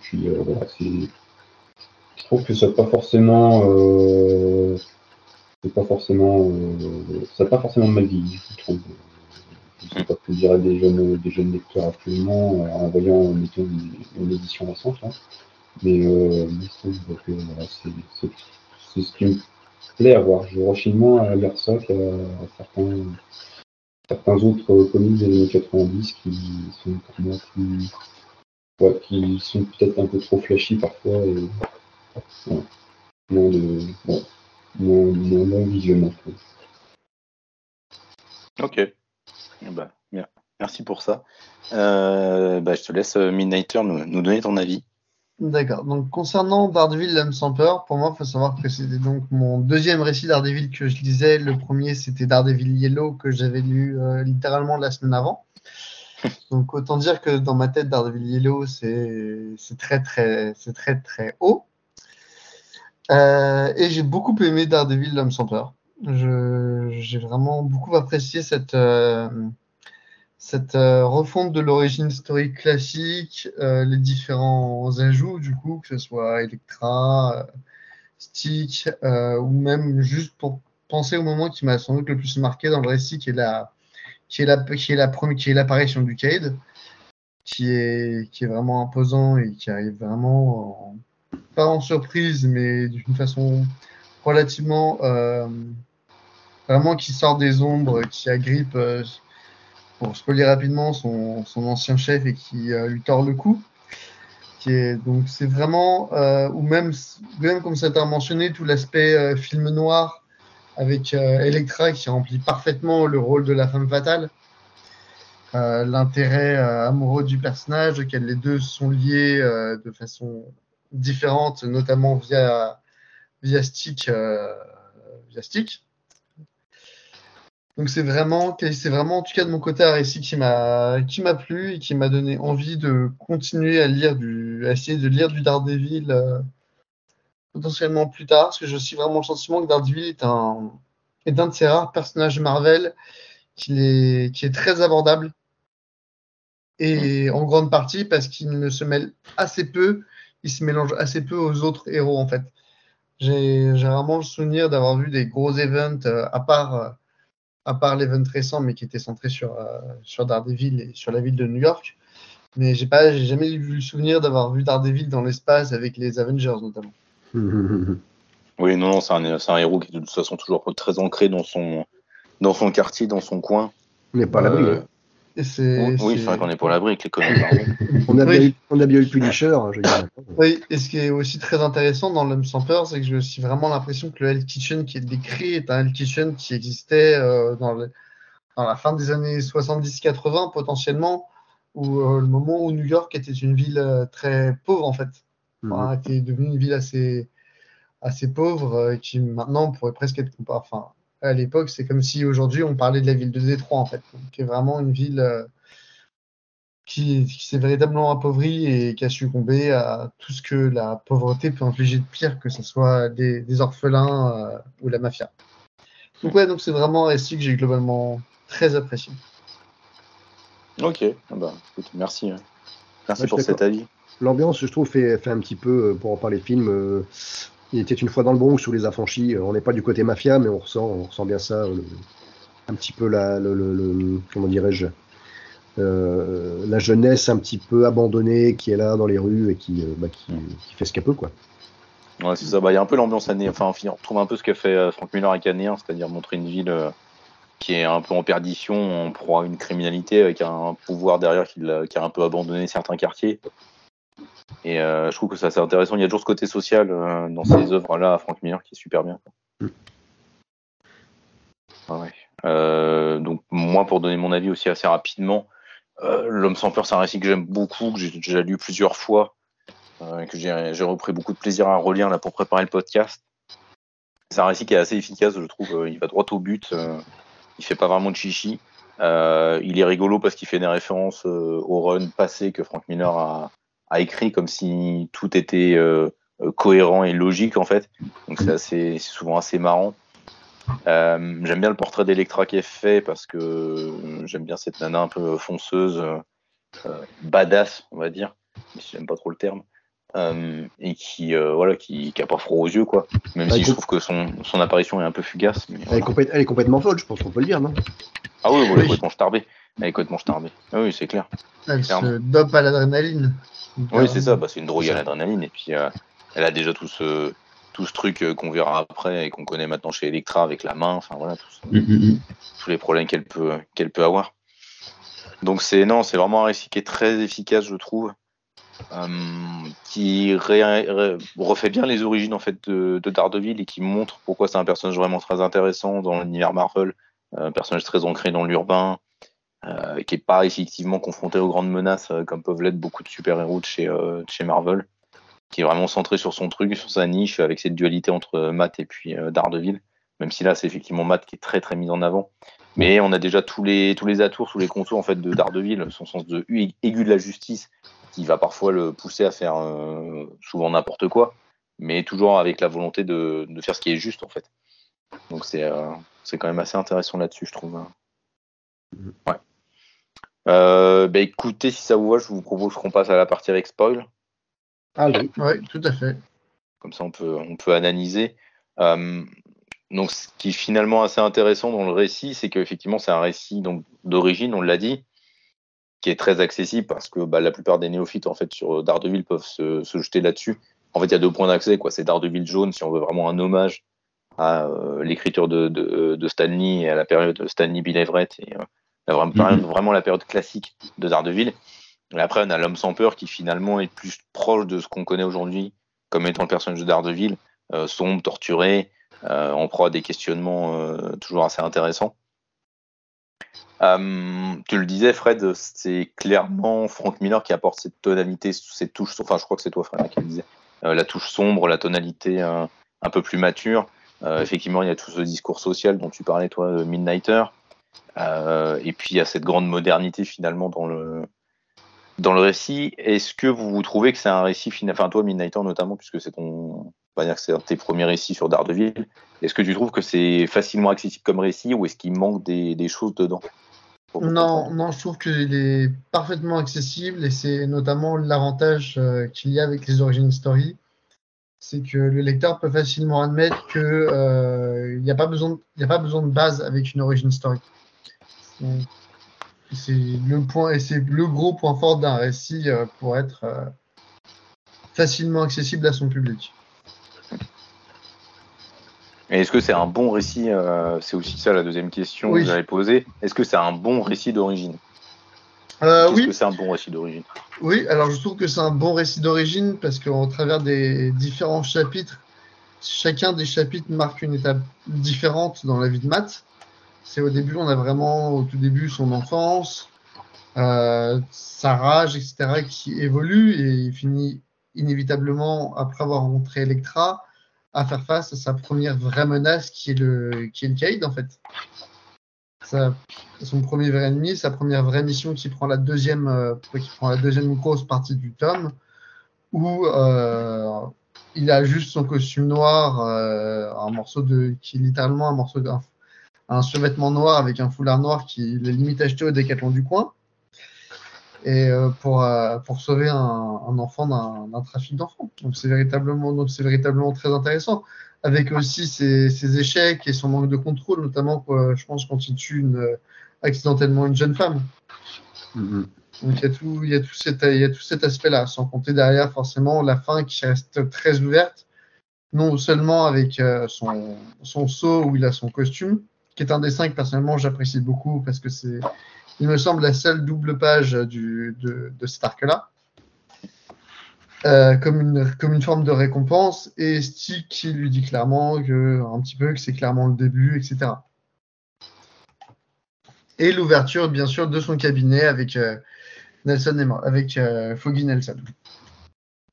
puis euh. Je trouve que ça pas forcément. Euh, c'est pas forcément. euh, ça pas forcément mal vieilli, je trouve. Je sais pas ce que diraient des jeunes, des jeunes lecteurs actuellement en voyant une, édition récente. Là. Mais je que c'est ce qui me plaît à voir. Je rechigne moins à lire ça qu'à certains, certains autres comics des années 90 qui sont pour moi plus. Ouais, qui sont peut-être un peu trop flashy parfois et voilà. moins de. Ouais, moins, moins long trouve. Ok. Ben, bien. Merci pour ça. Euh, bah, je te laisse, euh, Midnighter, nous, nous donner ton avis. D'accord. Donc, concernant Daredevil, l'âme sans peur, pour moi, il faut savoir que c'était donc mon deuxième récit Daredevil que je lisais. Le premier, c'était Daredevil Yellow que j'avais lu euh, littéralement la semaine avant. Donc, autant dire que dans ma tête, Daredevil Yellow, c'est très, très, c'est très, très haut. Euh, et j'ai beaucoup aimé Daredevil, l'homme sans peur. J'ai vraiment beaucoup apprécié cette, euh, cette euh, refonte de l'origine historique classique, les différents ajouts, du coup, que ce soit Electra, Stick, ou même juste pour penser au moment qui m'a sans doute le plus marqué dans le récit, qui est la, qui est la, qui est la première, qui est l'apparition du Cade, qui est, qui est vraiment imposant et qui arrive vraiment en- pas en surprise, mais d'une façon relativement euh, vraiment qui sort des ombres, qui agrippe, euh, pour spoiler rapidement, son, son ancien chef et qui lui tord le cou. qui est donc c'est vraiment euh, ou même même comme ça t'a mentionné tout l'aspect euh, film noir avec euh, Electra qui remplit parfaitement le rôle de la femme fatale. Euh, L'intérêt euh, amoureux du personnage, auquel les deux sont liés de façon différente, notamment via via Stick. Donc c'est vraiment, vraiment en tout cas de mon côté un récit qui m'a plu et qui m'a donné envie de continuer à lire du, à essayer de lire du Daredevil potentiellement plus tard, parce que j'ai aussi vraiment le sentiment que Daredevil est un est un de ces rares personnages Marvel qui est qui est très abordable et en grande partie parce qu'il ne se mêle assez peu, il se mélange assez peu aux autres héros en fait. J'ai vraiment le souvenir d'avoir vu des gros events euh, à part euh, à part l'event récent, mais qui était centré sur, euh, sur Daredevil et sur la ville de New York. Mais j'ai jamais eu le souvenir d'avoir vu Daredevil dans l'espace avec les Avengers notamment. Oui, non, non, c'est un, héros qui est de toute façon toujours très ancré dans son, dans son quartier, dans son coin. On n'est pas à l'abri. Euh, hein. Oui, c'est- vrai qu'on est pour l'abri avec les comics. On a, oui. bien eu, on a bien eu le Punisher. hein, je. Oui, et ce qui est aussi très intéressant dans l'homme sans peur, c'est que j'ai aussi vraiment l'impression que le Hell Kitchen qui est décrit est un Hell Kitchen qui existait euh, dans, le- dans la fin des années 70-80 potentiellement, où euh, le moment où New York était une ville euh, très pauvre en fait. Mhm. Enfin, était devenue une ville assez, assez pauvre, euh, qui maintenant pourrait presque être comparée. Enfin, à l'époque, c'est comme si aujourd'hui on parlait de la ville de Détroit en fait, qui est vraiment une ville euh, qui, qui s'est véritablement appauvrie et qui a succombé à tout ce que la pauvreté peut infliger de pire, que ce soit des, des orphelins euh, ou la mafia. Donc ouais, donc c'est vraiment un récit que j'ai globalement très apprécié. ok, ah bah, écoute, merci. hein. Merci Ouais, pour cet avis. L'ambiance, je trouve, fait, un petit peu, euh, pour en parler film, euh, il était une fois dans le Bronx sous les affranchis. euh, On n'est pas du côté mafia, mais on ressent, on ressent bien ça. un petit peu la, le, le- comment dirais-je, la jeunesse un petit peu abandonnée qui est là dans les rues et qui, bah, fait ce qu'elle peut, quoi. C'est ça. Bah, il y a un peu l'ambiance année. Enfin, on retrouve un peu ce qu'a fait Frank Miller avec Anéen, c'est-à-dire montrer une ville qui est un peu en perdition, en proie à une criminalité, avec un pouvoir derrière qui a un peu abandonné certains quartiers. Et euh, je trouve que ça c'est intéressant. Il y a toujours ce côté social euh, dans ces œuvres-là à Frank Miller qui est super bien. Mm. Ah ouais. Euh, donc moi, pour donner mon avis aussi assez rapidement, L'homme sans peur, c'est un récit que j'aime beaucoup, que j'ai déjà lu plusieurs fois, que j'ai repris beaucoup de plaisir à relire là pour préparer le podcast. C'est un récit qui est assez efficace, je trouve. Il va droit au but. il fait pas vraiment de chichi. Il est rigolo parce qu'il fait des références au run passé que Frank Miller a, a écrit comme si tout était euh, euh, cohérent et logique en fait. Donc c'est assez, souvent assez marrant. Euh, j'aime bien le portrait d'Electra qui est fait parce que j'aime bien cette nana un peu fonceuse, euh, badass, on va dire, mais j'aime pas trop le terme, euh, et qui euh, voilà, qui, qui a pas froid aux yeux quoi. Même si je trouve que son, son apparition est un peu fugace. mais Elle, est voilà. complète- elle est complètement folle, je pense qu'on peut le dire, non? Ah oui, Oui. complètement starbée. Elle est complètement starbée. Ah oui, c'est clair. Elle se dope à l'adrénaline. Oui, c'est ça. Bah, c'est une drogue à l'adrénaline. Et puis, euh, elle a déjà tout ce, tout ce truc euh, qu'on verra après et qu'on connaît maintenant chez Electra avec la main. Enfin, voilà, tout ce- Mm, mm, mm. tous les problèmes qu'elle peut, qu'elle peut avoir. Donc, c'est, non, c'est vraiment un récit qui est très efficace, je trouve. euh, qui ré- ré- refait bien les origines en fait de, de Daredevil et qui montre pourquoi c'est un personnage vraiment très intéressant dans l'univers Marvel, un personnage très ancré dans l'urbain, euh, qui est pas effectivement confronté aux grandes menaces euh, comme peuvent l'être beaucoup de super-héros euh, de chez Marvel, qui est vraiment centré sur son truc, sur sa niche, avec cette dualité entre Matt et puis Daredevil, même si là c'est effectivement Matt qui est très très mis en avant. Mais on a déjà tous les, tous les atours, tous les contours en fait de Daredevil, son sens de aigu de la justice, qui va parfois le pousser à faire souvent n'importe quoi, mais toujours avec la volonté de, de faire ce qui est juste en fait. Donc c'est c'est quand même assez intéressant là-dessus, je trouve. hein. Ouais. Euh, bah écoutez, si ça vous va, je vous propose qu'on passe à la partie avec spoil. Allez. Oui, tout à fait. Comme ça, on peut, on peut analyser. Euh, donc, ce qui est finalement assez intéressant dans le récit, c'est qu'effectivement, c'est un récit donc d'origine, on l'a dit, qui est très accessible parce que bah, la plupart des néophytes en fait sur Daredevil peuvent se, se jeter là-dessus. En fait, il y a deux points d'accès, quoi. C'est Daredevil jaune si on veut vraiment un hommage à euh, l'écriture de, de, de Stanley et à la période de Stanley Bill Everett et euh, vraiment, Mhm. vraiment la période classique de Daredevil. Et après, on a l'homme sans peur qui finalement est plus proche de ce qu'on connaît aujourd'hui comme étant le personnage de Daredevil, euh, sombre, torturé, euh, en proie à des questionnements euh, toujours assez intéressants. Tu le disais, Fred, c'est clairement Frank Miller qui apporte cette tonalité, cette touche, enfin je crois que c'est toi, Fred, qui le disait, euh, la touche sombre, la tonalité un peu plus mature. Effectivement, il y a tout ce discours social dont tu parlais, toi, de Midnighter. Euh, et puis il y a cette grande modernité finalement dans le dans le récit. Est-ce que vous, vous trouvez que c'est un récit enfin toi Midnighter notamment, puisque c'est ton, on va dire que c'est un de tes premiers récits sur Daredevil. Est-ce que tu trouves que c'est facilement accessible comme récit ou est-ce qu'il manque des, des choses dedans Non, non, je trouve qu'il est parfaitement accessible et c'est notamment l'avantage euh, qu'il y a avec les origin story, c'est que le lecteur peut facilement admettre que euh, n'y a pas besoin, de- a pas besoin de base avec une origin story. C'est le point et c'est le gros point fort d'un récit euh, pour être euh, facilement accessible à son public. Et est-ce que c'est un bon récit euh, C'est aussi ça la deuxième question Oui. que j'avais posée. Est-ce que c'est un bon récit d'origine? Euh, oui, que c'est un bon récit d'origine? Oui, alors je trouve que c'est un bon récit d'origine parce qu'au travers des différents chapitres, chacun des chapitres marque une étape différente dans la vie de Matt. C'est au début, on a vraiment au tout début son enfance, euh, sa rage, etc., qui évolue et il finit inévitablement, après avoir rencontré Electra, à faire face à sa première vraie menace qui est le, qui est le Cade, en fait. Son premier vrai ennemi, sa première vraie mission qui prend la deuxième, euh, qui prend la deuxième grosse partie du tome, où euh, il a juste son costume noir, un morceau de, qui est littéralement un morceau d'un un survêtement noir avec un foulard noir qui est limite acheté au décathlon du coin, et euh, pour euh, pour sauver un, un enfant d'un trafic d'enfants. Donc c'est véritablement donc véritablement très intéressant avec aussi ses, ses échecs et son manque de contrôle, notamment quoi, je pense quand il tue une, accidentellement une jeune femme. Mhm. Donc il y a tout, il y a tout cet, il y a tout cet aspect-là, sans compter derrière forcément la fin qui reste très ouverte, non seulement avec euh, son, son saut où il a son costume, qui est un dessin que personnellement j'apprécie beaucoup parce que c'est, il me semble, la seule double page du, de, de cet arc-là. Euh, comme, une, comme une forme de récompense, et Stick qui lui dit clairement que, un petit peu que c'est clairement le début, etc. Et l'ouverture, bien sûr, de son cabinet avec euh, Nelson et avec euh, Foggy Nelson.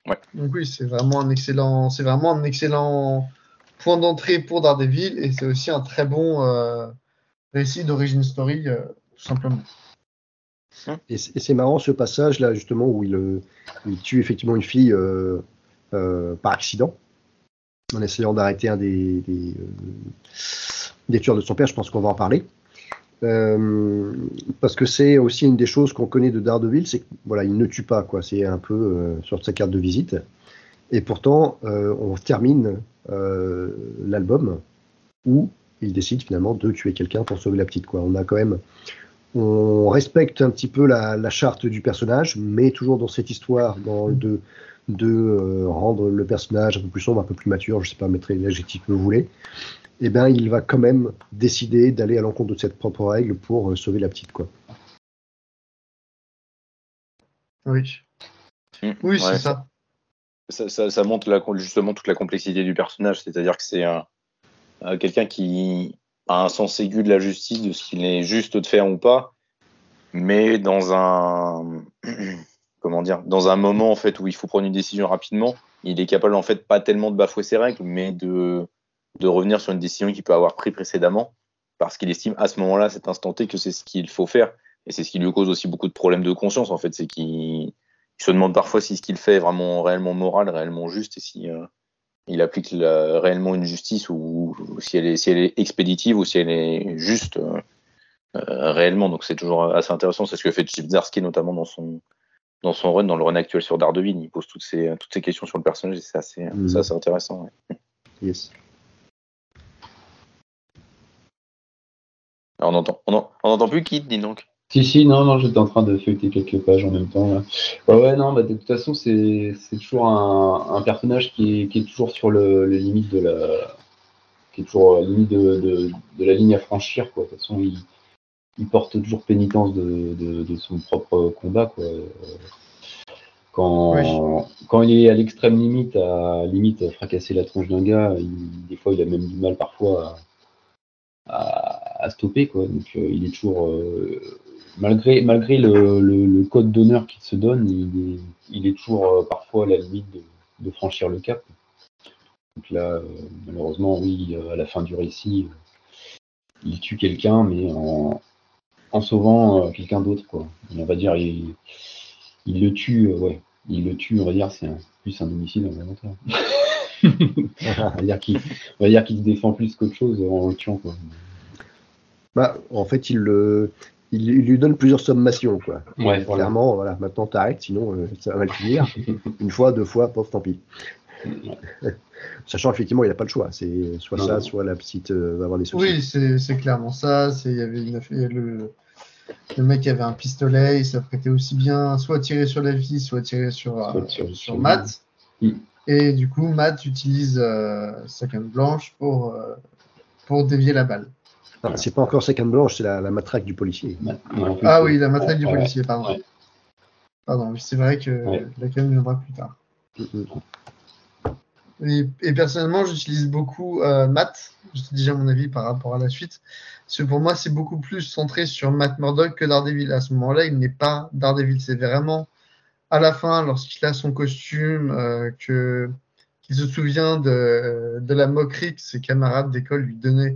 Ouais. Donc oui, c'est vraiment un excellent, c'est vraiment un excellent point d'entrée pour Daredevil et c'est aussi un très bon euh, récit d'origin story, euh, tout simplement. Et c'est marrant ce passage là justement où il, euh, tue effectivement une fille par accident en essayant d'arrêter un des, tueurs de son père. Je pense qu'on va en parler. Parce que c'est aussi une des choses qu'on connaît de Daredevil, c'est que voilà, il ne tue pas quoi. C'est un peu sur sa carte de visite. Et pourtant, on termine l'album où il décide finalement de tuer quelqu'un pour sauver la petite quoi. On a quand même on respecte un petit peu la, la charte du personnage, mais toujours dans cette histoire dans, de, de euh, rendre le personnage un peu plus sombre, un peu plus mature, je sais pas, mettre l'adjectif que vous voulez, et ben il va quand même décider d'aller à l'encontre de cette propre règle pour euh, sauver la petite. quoi. Oui, Mm. oui, Ouais, c'est ça. Ça, montre justement toute la complexité du personnage, c'est-à-dire que c'est euh, quelqu'un qui a un sens aigu de la justice, de ce qu'il est juste de faire ou pas, mais dans un comment dire, dans un moment en fait où il faut prendre une décision rapidement, il est capable en fait pas tellement de bafouer ses règles, mais de de revenir sur une décision qu'il peut avoir prise précédemment, parce qu'il estime à ce moment-là, cet instant T, que c'est ce qu'il faut faire, et c'est ce qui lui cause aussi beaucoup de problèmes de conscience en fait, c'est qu'il il se demande parfois si ce qu'il fait est vraiment réellement moral, réellement juste, et si euh, il applique la- réellement une justice ou, ou si elle est si elle est expéditive ou si elle est juste euh, euh, réellement. Donc c'est toujours assez intéressant. C'est ce que fait Chip Zdarsky notamment dans son dans son run, dans le run actuel sur Daredevil. Il pose toutes ces toutes ces questions sur le personnage et c'est assez c'est assez intéressant. ouais. Yes. Alors, on entend on, en- on entend plus Kid, dis donc? Si, si, non, non, j'étais en train de feuilleter quelques pages en même temps. Là. Ouais, ouais, non, bah, de toute façon, c'est c'est toujours un, un personnage qui est, qui est toujours sur le, les limites de la. qui est toujours à la limite de, de, de la ligne à franchir, quoi. De toute façon, il, il porte toujours pénitence de, de, de son propre combat. Quoi. Quand, quand il est à l'extrême limite, à limite fracasser la tronche d'un gars, il- des fois il a même du mal parfois à, à- à stopper. Quoi. Donc euh, il est toujours, euh, malgré, malgré le, le- le code d'honneur qu'il se donne, il est, il est toujours euh, parfois à la limite de, de franchir le cap. Donc là, euh, malheureusement, oui, euh, à la fin du récit, euh, il tue quelqu'un, mais en, en sauvant euh, quelqu'un d'autre. quoi. Et on va dire, il, il le tue, euh, ouais, il le tue, on va dire, c'est un- plus un homicide involontaire. on va dire qu'il on va dire qu'il se défend plus qu'autre chose en le tuant. Quoi. Bah, en fait, il, le, il, il lui donne plusieurs sommations, quoi. Ouais, voilà. Clairement, voilà, maintenant t'arrêtes, sinon euh, ça va mal finir. Une fois, deux fois, pauvre, tant pis. Sachant effectivement, il n'a pas le choix. C'est soit Non, ça, non. soit la petite euh, va avoir des soucis. Oui, c'est clairement ça. Il y avait une, le, le mec avait un pistolet, il s'apprêtait aussi bien soit à tirer sur la vie, soit à tirer sur, euh, Soit sur- sur, sur Matt. Mm. Et du coup, Matt utilise euh, sa canne blanche pour, euh, pour dévier la balle. C'est pas encore sa canne blanche, c'est la, la matraque du policier. Ah oui, la matraque du ouais, policier, pardon. ouais. Pardon, c'est vrai que Ouais. la canne viendra plus tard. Et, et personnellement, j'utilise beaucoup euh, Matt. Je te dis déjà mon avis par rapport à la suite. Parce que pour moi, c'est beaucoup plus centré sur Matt Murdock que Daredevil. À ce moment-là, il n'est pas Daredevil. C'est vraiment à la fin, lorsqu'il a son costume, euh, que qu'il se souvient de, de la moquerie que ses camarades d'école lui donnaient,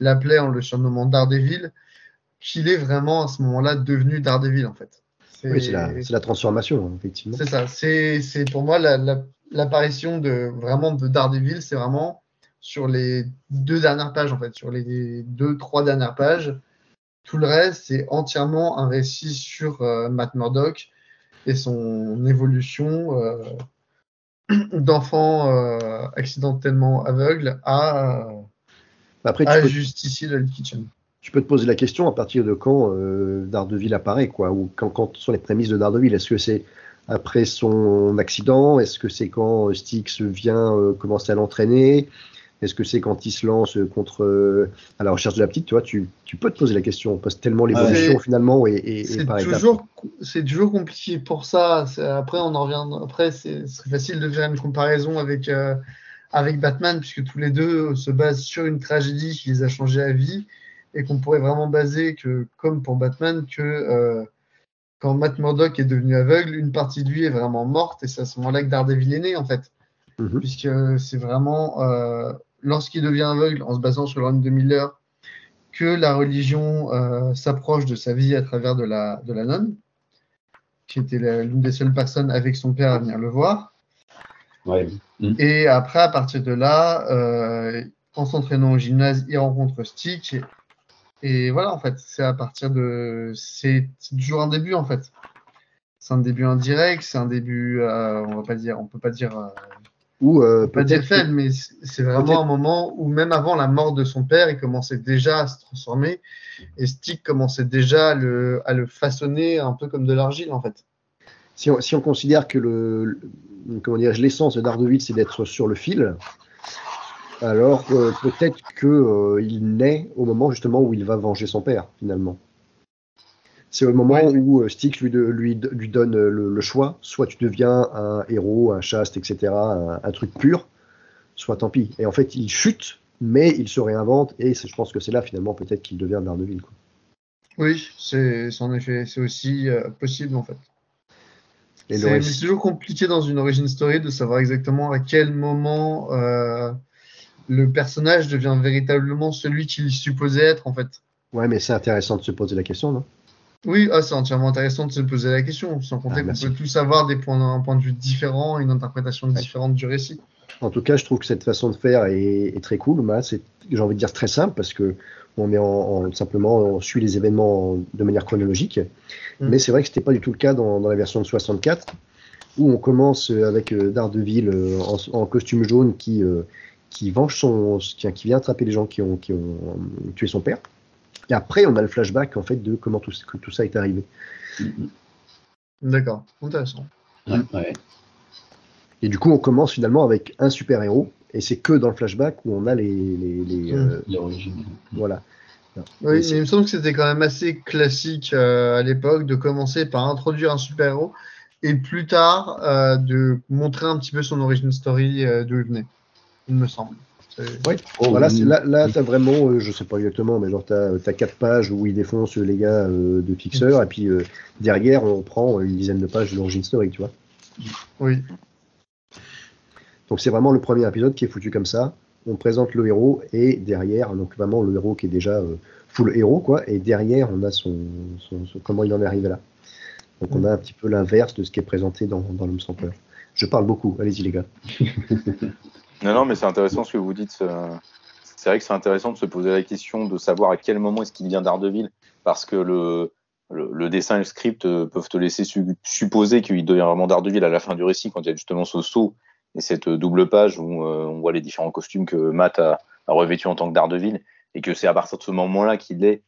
l'appelaient en le surnommant Daredevil, qu'il est vraiment à ce moment-là devenu Daredevil en fait. Oui, c'est la, c'est la transformation, effectivement. C'est ça. C'est, pour moi la- la- l'apparition de vraiment de Daredevil, c'est vraiment sur les deux dernières pages en fait, sur les deux trois dernières pages. Tout le reste, c'est entièrement un récit sur euh, Matt Murdock et son évolution euh, d'enfant euh, accidentellement aveugle à, Après, tu à peux, justicier de Kitchen. tu peux te poser la question à partir de quand euh, Daredevil apparaît, quoi, ou quand, quand sont les prémices de Daredevil. Est-ce que c'est après son accident? Est-ce que c'est quand euh, Styx vient euh, commencer à l'entraîner? Est-ce que c'est quand il se lance contre euh, à la recherche de la petite? Tu vois, tu, tu peux te poser la question parce que tellement l'évolution finalement est, est- est C'est toujours, c'est toujours compliqué pour ça. Après, on en revient. Après, c'est ce serait facile de faire une comparaison avec, euh, avec Batman, puisque tous les deux se basent sur une tragédie qui les a changés à vie, et qu'on pourrait vraiment baser que, comme pour Batman, que euh, quand Matt Murdock est devenu aveugle, une partie de lui est vraiment morte, et c'est à ce moment-là que Daredevil est né, en fait. Mhm. Puisque c'est vraiment euh, lorsqu'il devient aveugle, en se basant sur run de Miller, que la religion euh, s'approche de sa vie à travers de la, de la nonne, qui était l'une des seules personnes avec son père à venir le voir. Ouais. Et après, à partir de là, euh, en s'entraînant au gymnase, il rencontre Stick. Et, voilà, en fait, c'est à partir de. C'est toujours un début, en fait. C'est un début indirect, c'est un début, euh, on va pas dire, on peut pas dire, euh, Ou euh, pas dire faible, mais c'est vraiment un moment où même avant la mort de son père, il commençait déjà à se transformer et Stick commençait déjà à le, à le façonner un peu comme de l'argile, en fait. si on, si on considère que le- comment dirais-je, l'essence de Daredevil, c'est d'être sur le fil, alors euh, peut-être que euh, naît au moment justement où il va venger son père, finalement. C'est au moment Ouais. où euh, Styx lui, de- lui, lui donne euh, le, le choix, soit tu deviens un héros, un chaste, etc., un, un truc pur, soit tant pis. Et en fait, il chute, mais il se réinvente, et je pense que c'est là finalement peut-être qu'il devient Daredevil. Quoi. Oui, c'est c'est en effet, c'est aussi euh, possible, en fait. C'est toujours compliqué dans une origin story de savoir exactement à quel moment euh, le personnage devient véritablement celui qu'il supposait être, en fait. Ouais, mais c'est intéressant de se poser la question, non? Oui, ah, c'est entièrement intéressant de se poser la question, sans compter Ah, qu'on peut tous avoir des points, un point de vue différent, une interprétation différente du récit. En tout cas, je trouve que cette façon de faire est, est très cool. C'est, j'ai envie de dire très simple parce que on est en, en- simplement on suit les événements en- de manière chronologique. Mm. Mais c'est vrai que c'était pas du tout le cas dans, dans la version de 64 où on commence euh, avec euh, Daredevil euh, en, costume jaune qui euh, qui venge son, qui, qui vient attraper les gens qui ont, qui ont tué son père. Et après, on a le flashback en fait de comment tout, que tout ça est arrivé. D'accord, intéressant. Ouais, ouais. Et du coup, on commence finalement avec un super héros. Et c'est que dans le flashback où on a les, les, les, Mm. euh. Voilà. Oui, Mais il me semble que c'était quand même assez classique euh, à l'époque de commencer par introduire un super-héros et plus tard euh, de montrer un petit peu son origin story euh, d'où il venait, il me semble. C'est- Ouais. Oh, Voilà, oui. c'est- là, là t'as vraiment, euh, je sais pas exactement, mais genre t'as as quatre pages où il défonce les gars euh, de fixeur, et puis euh, derrière on prend une dizaine de pages de l'origine story, tu vois. Oui, Donc c'est vraiment le premier épisode qui est foutu comme ça. On présente le héros et derrière, donc vraiment le héros qui est déjà euh, full héros quoi, et derrière on a son, son- son- comment il en est arrivé là. Donc on a un petit peu l'inverse de ce qui est présenté dans, dans l'homme sans peur. Je parle beaucoup, allez-y les gars. Non, non, mais c'est intéressant ce que vous dites. euh, C'est vrai que c'est intéressant de se poser la question de savoir à quel moment est-ce qu'il devient Daredevil, parce que le, le, le dessin et le script euh, peuvent te laisser su- supposer qu'il devient vraiment Daredevil à la fin du récit, quand il y a justement ce saut et cette double page où euh, on voit les différents costumes que Matt a, a revêtus en tant que Daredevil, et que c'est à partir de ce moment-là qu'il est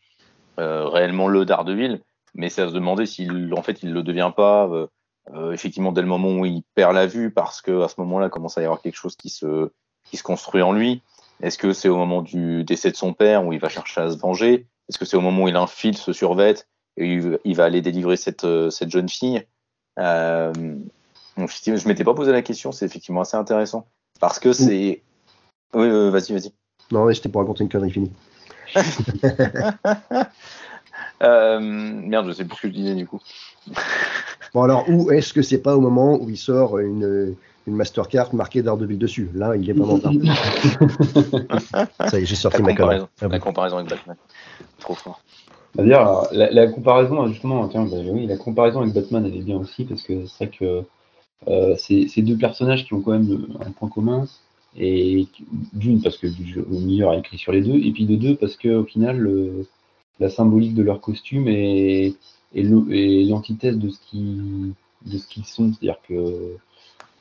euh, réellement le Daredevil. Mais c'est à se demander s'il, en fait, il le devient pas. euh, euh, effectivement, dès le moment où il perd la vue, parce que à ce moment-là, commence à y avoir quelque chose qui se, qui se construit en lui. Est-ce que c'est au moment du décès de son père où il va chercher à se venger? Est-ce que c'est au moment où il infile ce survêt et il, va aller délivrer cette, euh, cette jeune fille? Euh, donc, Je m'étais pas posé la question, c'est effectivement assez intéressant. Parce que c'est. Oui, vas-y, vas-y. Non, ouais, c'était pour raconter une connerie finie. Euh, merde, je sais plus ce que je disais du coup. Bon alors, où est-ce que c'est pas au moment où il sort une, une Mastercard marquée Daredevil dessus? Là, il est vraiment Daredevil. Ça y est, j'ai sorti ma comparaison, la comparaison avec Batman. Trop fort. D'ailleurs, la, la comparaison, justement, tiens, bah, oui, la comparaison avec Batman, elle est bien aussi, parce que c'est vrai que euh, c'est c'est deux personnages qui ont quand même un point commun. Et d'une, parce que Miller a écrit sur les deux, et puis de deux, parce que au final, le- la symbolique de leur costume est, est l'antithèse de ce qu'ils sont. C'est-à-dire que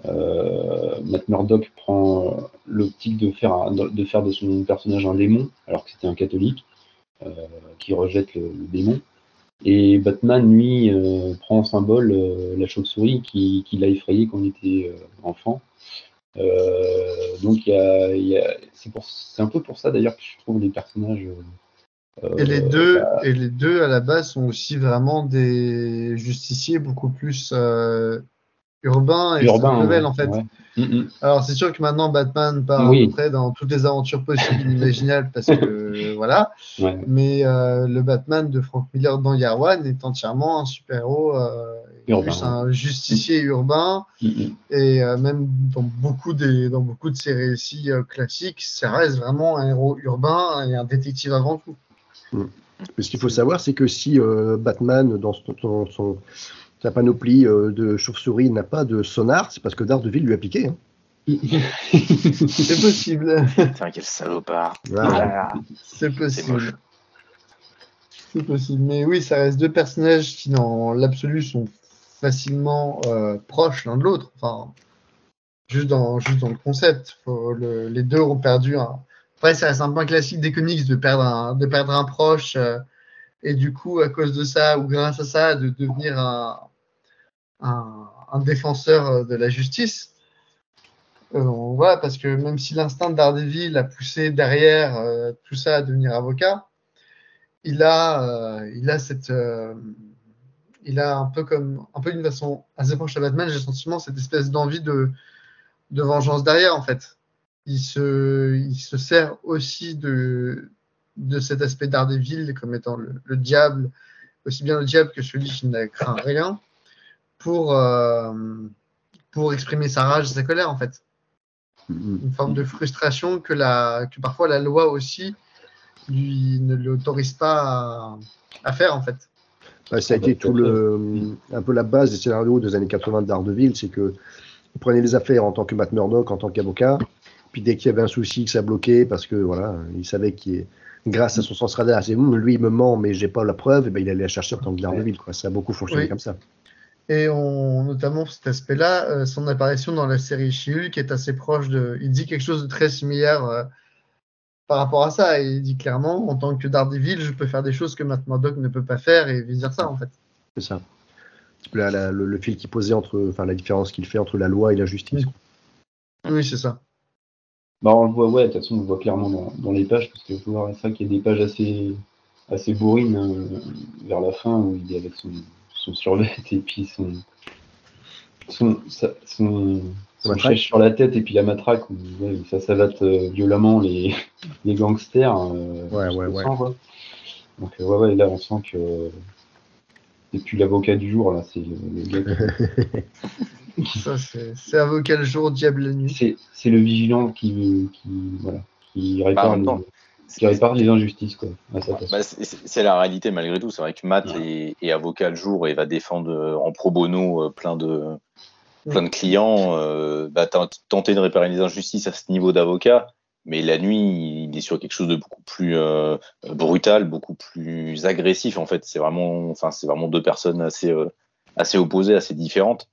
euh, Matt Murdock prend l'optique de faire, de son personnage un démon, alors que c'était un catholique euh, qui rejette le, démon. Et Batman, lui, euh, prend en symbole la chauve-souris qui, l'a effrayé quand il était enfant. Donc, c'est un peu pour ça d'ailleurs que je trouve les personnages. Et les euh, deux, bah, et les deux à la base sont aussi vraiment des justiciers beaucoup plus euh, urbains et level, ouais, en fait. ouais. Mm, mm. Alors c'est sûr que maintenant Batman part Oui. à peu près dans toutes les aventures possibles et imaginables parce que voilà. Ouais. Mais euh, le Batman de Frank Miller dans One est entièrement un super-héros, euh, Urbain, plus un justicier urbain. Mm. Et euh, même dans beaucoup, des, dans beaucoup de ses récits classiques, ça reste vraiment un héros urbain et un détective avant tout. Mais ce qu'il faut savoir, c'est que si euh, Batman, dans son, son- son- sa panoplie euh, de chauve-souris, n'a pas de sonar, c'est parce que Daredevil lui a piqué. hein. C'est possible. Putain, quel salopard. Voilà. C'est possible. C'est possible. Mais oui, ça reste deux personnages qui, dans l'absolu, sont facilement euh, proches l'un de l'autre. Enfin, juste dans, juste dans le concept. Faut le- les deux ont perdu un. Après, ça reste un point classique des comics de perdre un, de perdre un proche. euh, et du coup, à cause de ça, ou grâce à ça, de devenir un, un, un défenseur euh, de la justice. Euh, voilà, parce que même si l'instinct de Daredevil a poussé derrière euh, tout ça à devenir avocat, il a, euh, il a cette, euh, il a un peu comme, un peu d'une façon assez proche à Batman, j'ai le sentiment cette espèce d'envie de, de vengeance derrière en fait. Il se, il se sert aussi de, de cet aspect Daredevil comme étant le, le diable, aussi bien le diable que celui qui n'a craint rien, pour, euh, pour exprimer sa rage, sa colère en fait Mm, une forme de frustration que, la, que parfois la loi aussi lui ne l'autorise pas à, à faire en fait. Bah, ça a été tout le, un peu la base des scénarios des années 80 de Daredevil, c'est que vous prenez les affaires en tant que Matt Murdock, en tant qu'avocat, puis dès qu'il y avait un souci, que ça bloquait, parce que voilà, il savait qu'il est, grâce à son sens radar, c'est lui il me ment, mais j'ai pas la preuve, et ben il allait la chercher en tant que Daredevil, quoi. Ça a beaucoup fonctionné Oui. comme ça. Et on, notamment cet aspect-là, euh, son apparition dans la série She-Hulk est assez proche de. Il dit quelque chose de très similaire euh, par rapport à ça. Il dit clairement, en tant que Daredevil, je peux faire des choses que Matt Murdock ne peut pas faire et vice versa en fait. C'est ça. La- la- le, le fil qui posait entre, enfin la différence qu'il fait entre la loi et la justice. Oui, c'est ça. Bah, on le voit, ouais, de toute façon, on le voit clairement dans, dans les pages, parce que je vois ça qu'il y a des pages assez, assez bourrine euh, vers la fin où il est avec son, son survêt et puis son son, sa- son, son chef sur la tête et puis la matraque où ouais, ça savate euh, violemment les, les gangsters. euh, Ouais, ouais, ouais. quoi. Donc euh, ouais, ouais, là on sent que c'est plus l'avocat du jour là, c'est le, le gars Ça, c'est avocat le jour, diable la nuit. c'est le vigilant qui, qui voilà qui répare, Bah, les, qui répare les injustices quoi. Bah, c'est- la réalité malgré tout. C'est vrai que Matt est, est avocat le jour et va défendre euh, en pro bono euh, plein de, plein de clients. euh, bah, t'as- tenter de réparer les injustices à ce niveau d'avocat, mais la nuit, il est sur quelque chose de beaucoup plus euh, brutal, beaucoup plus agressif. En fait, c'est vraiment, enfin, c'est vraiment deux personnes assez, euh, assez opposées, assez différentes.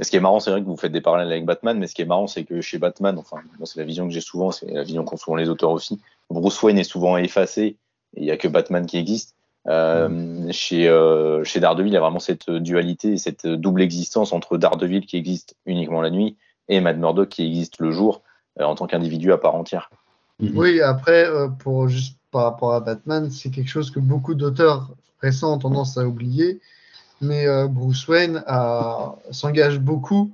Et ce qui est marrant, c'est vrai que vous faites des parallèles avec Batman, mais ce qui est marrant, c'est que chez Batman, enfin, moi, c'est la vision que j'ai souvent, c'est la vision qu'ont souvent les auteurs aussi. Bruce Wayne est souvent effacé, il n'y a que Batman qui existe. Euh, chez, euh, chez Daredevil, il y a vraiment cette dualité, cette double existence entre Daredevil qui existe uniquement la nuit et Matt Murdock qui existe le jour euh, en tant qu'individu à part entière. Oui, après, euh, pour juste par rapport à Batman, c'est quelque chose que beaucoup d'auteurs récents ont tendance à oublier. Mais euh, Bruce Wayne a- s'engage beaucoup,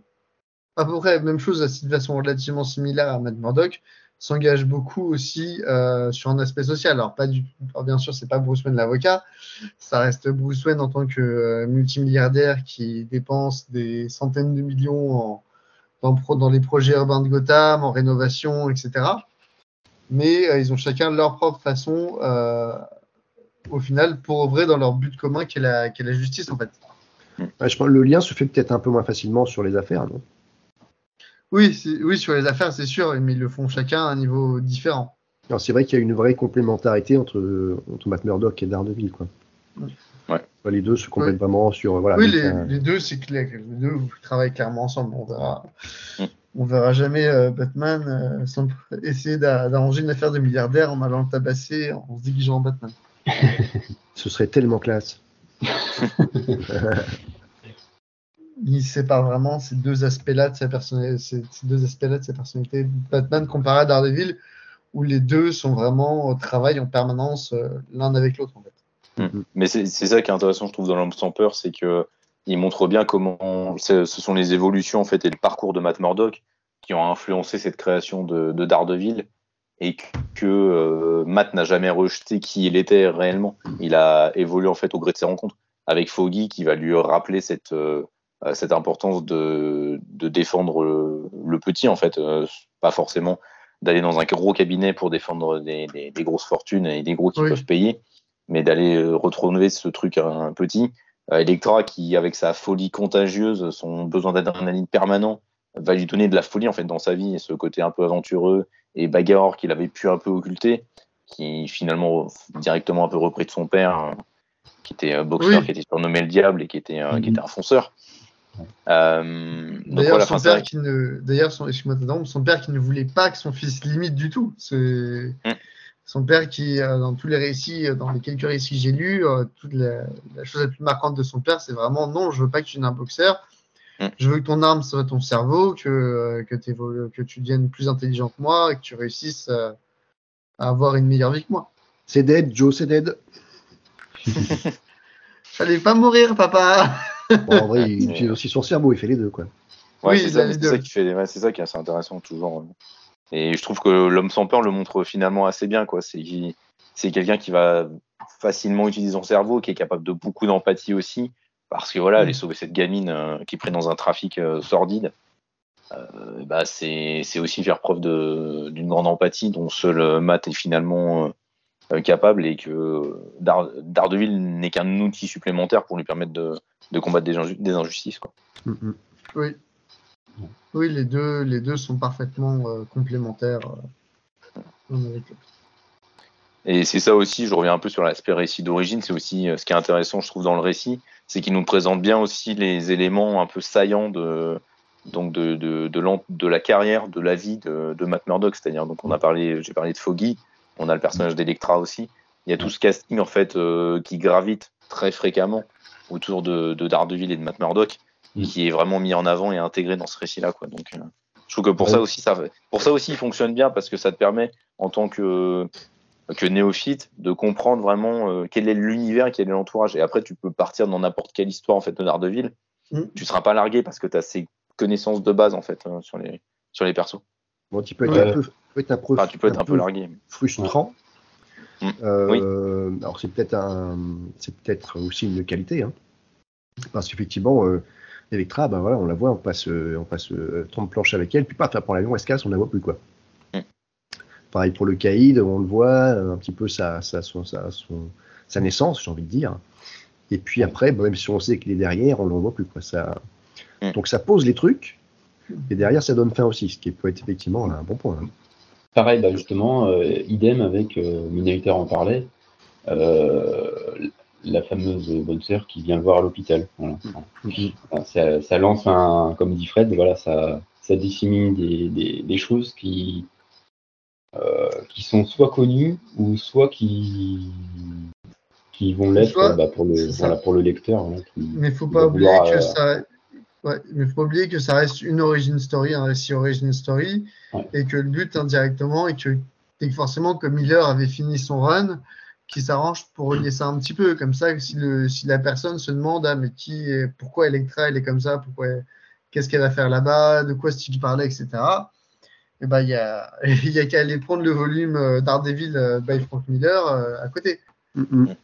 à peu près même chose de façon relativement similaire à Matt Murdock, s'engage beaucoup aussi euh, sur un aspect social. Alors, pas du, bien sûr, c'est pas Bruce Wayne l'avocat, ça reste Bruce Wayne en tant que euh, multimilliardaire qui dépense des centaines de millions en, dans, dans les projets urbains de Gotham, en rénovation, etc. Mais euh, ils ont chacun leur propre façon, euh, au final, pour œuvrer dans leur but commun qui est la, qui est la justice, en fait. Ouais, je pense que le lien se fait peut-être un peu moins facilement sur les affaires, non? Oui, oui, sur les affaires, c'est sûr, mais ils le font chacun à un niveau différent. Alors, c'est vrai qu'il y a une vraie complémentarité entre, entre Matt Murdock et Daredevil. Quoi. Ouais. Enfin, Les deux se complètent Oui. vraiment sur. Voilà, oui, les, euh, les deux, c'est clair. Les deux travaillent clairement ensemble. On verra, Mm. on verra jamais euh, Batman euh, sans- essayer d'a- d'arranger une affaire de milliardaire en allant le tabasser en se déguisant en Batman. ce serait tellement classe. il sépare vraiment ces deux aspects-là de sa personnalité, ces, ces deux aspects-là de sa personnalité. Batman comparé à Daredevil, où les deux sont vraiment au travail en permanence euh, l'un avec l'autre en fait. Mais c'est ça qui est intéressant, je trouve, dans L'Homme sans peur, c'est que il montre bien comment ce sont les évolutions en fait et le parcours de Matt Murdock qui ont influencé cette création de, de Daredevil et que, euh, Matt n'a jamais rejeté qui il était réellement. Il a évolué en fait au gré de ses rencontres avec Foggy qui va lui rappeler cette euh, euh, cette importance de, de défendre le, le petit en fait, euh, pas forcément d'aller dans un gros cabinet pour défendre des, des- des grosses fortunes et des gros qui Oui. peuvent payer, mais d'aller euh, retrouver ce truc à un petit. Euh, Electra qui, avec sa folie contagieuse, son besoin d'adrénaline permanent, va lui donner de la folie en fait dans sa vie et ce côté un peu aventureux et bagarreur qu'il avait pu un peu occulter, qui finalement directement un peu repris de son père, hein, qui était euh, boxeur, Oui. qui était surnommé le diable et qui était, euh, qui Mhm. était un fonceur. Euh, D'ailleurs, voilà, son père qui ne, son, son père qui ne voulait pas que son fils limite du tout. Mm. son père qui, dans tous les récits, dans les quelques récits que j'ai lus, toute la, la chose la plus marquante de son père, c'est vraiment non, je veux pas que tu deviennes un boxeur. Mm. Je veux que ton arme soit ton cerveau, que euh, que, tu deviennes plus intelligent que moi, et que tu réussisses euh, à avoir une meilleure vie que moi. C'est dead, Joe, c'est dead. Fallait pas mourir, papa. Bon, en vrai, il utilise aussi son cerveau, il fait les deux. Quoi. Ouais, Oui, c'est ça, qui fait, ouais, c'est ça qui est assez intéressant toujours. Et je trouve que l'homme sans peur le montre finalement assez bien, quoi. C'est c'est quelqu'un qui va facilement utiliser son cerveau, qui est capable de beaucoup d'empathie aussi, parce que voilà, Mm. aller sauver cette gamine euh, qui est prise dans un trafic euh, sordide, euh, bah c'est c'est aussi faire preuve de- d'une grande empathie dont seul euh, Matt est finalement capable et que Dar- Daredevil n'est qu'un outil supplémentaire pour lui permettre de, de combattre des, inju- des injustices, quoi. Mm, mm. Oui. Oui, les deux, les deux sont parfaitement euh, complémentaires. euh. Et c'est ça aussi, je reviens un peu sur l'aspect récit d'origine, c'est aussi euh, ce qui est intéressant, je trouve, dans le récit, c'est qu'il nous présente bien aussi les éléments un peu saillants de, donc de, de, de, la carrière, de la vie de, de Matt Murdock. C'est-à-dire, donc on a parlé, j'ai parlé de Foggy, on a le personnage d'Electra aussi. Il y a tout ce casting en fait euh, qui gravite très fréquemment autour de, de Daredevil et de Matt Murdock, Mm. qui est vraiment mis en avant et intégré dans ce récit-là. Quoi. Donc, euh, je trouve que pour Ouais. ça aussi, ça, pour ça aussi, il fonctionne bien parce que ça te permet en tant que que néophyte de comprendre vraiment euh, quel est l'univers, quel est l'entourage. Et après, tu peux partir dans n'importe quelle histoire en fait de Daredevil. Mm. Tu seras pas largué parce que tu as ces connaissances de base en fait euh, sur les sur les persos. Bon, tu peux être Ouais. un peu, tu peux être un peu, Enfin, tu peux être un peu largué. frustrant. Mm. Euh, Alors c'est peut-être un, c'est peut-être aussi une qualité, hein. parce qu'effectivement, euh, Electra, ben voilà, on la voit, on passe, euh, on passe euh, 30 planches avec elle, puis paf, elle prend l'avion, elle se casse, on la voit plus quoi. Mm. Pareil pour le Caïd, on le voit euh, un petit peu sa, sa, son- sa, son- sa naissance, j'ai envie de dire. Et puis après, même si on sait qu'il est derrière, on ne le voit plus quoi. Ça, Mm. donc ça pose les trucs, et derrière ça donne fin aussi, ce qui peut être effectivement un bon point. hein. Pareil, bah justement, euh, idem avec euh, en parlait, euh, la fameuse bonne sœur qui vient le voir à l'hôpital. Voilà. Enfin, Ça, ça lance un, comme dit Fred, voilà, ça, ça dissémine des, des, des choses qui, qui sont soit connues ou soit qui, qui vont l'être bah, pour, le, voilà, pour le lecteur. voilà, qui- Mais faut Il pas oublier vouloir, que euh, ça. Ouais, mais faut pas oublier que ça reste une origin story, un récit origin story, Ouais. et que le but indirectement est que, et que forcément que Miller avait fini son run, qui s'arrange pour relier ça un petit peu, comme ça si, le, si la personne se demande ah mais qui, est- pourquoi Electra elle est comme ça, pourquoi, qu'est-ce qu'elle va faire là-bas, de quoi est-ce qu'il parlait, etc. Et ben il y a, il y a qu'à aller prendre le volume euh, Daredevil euh, by Frank Miller euh, à côté. Mm, mm.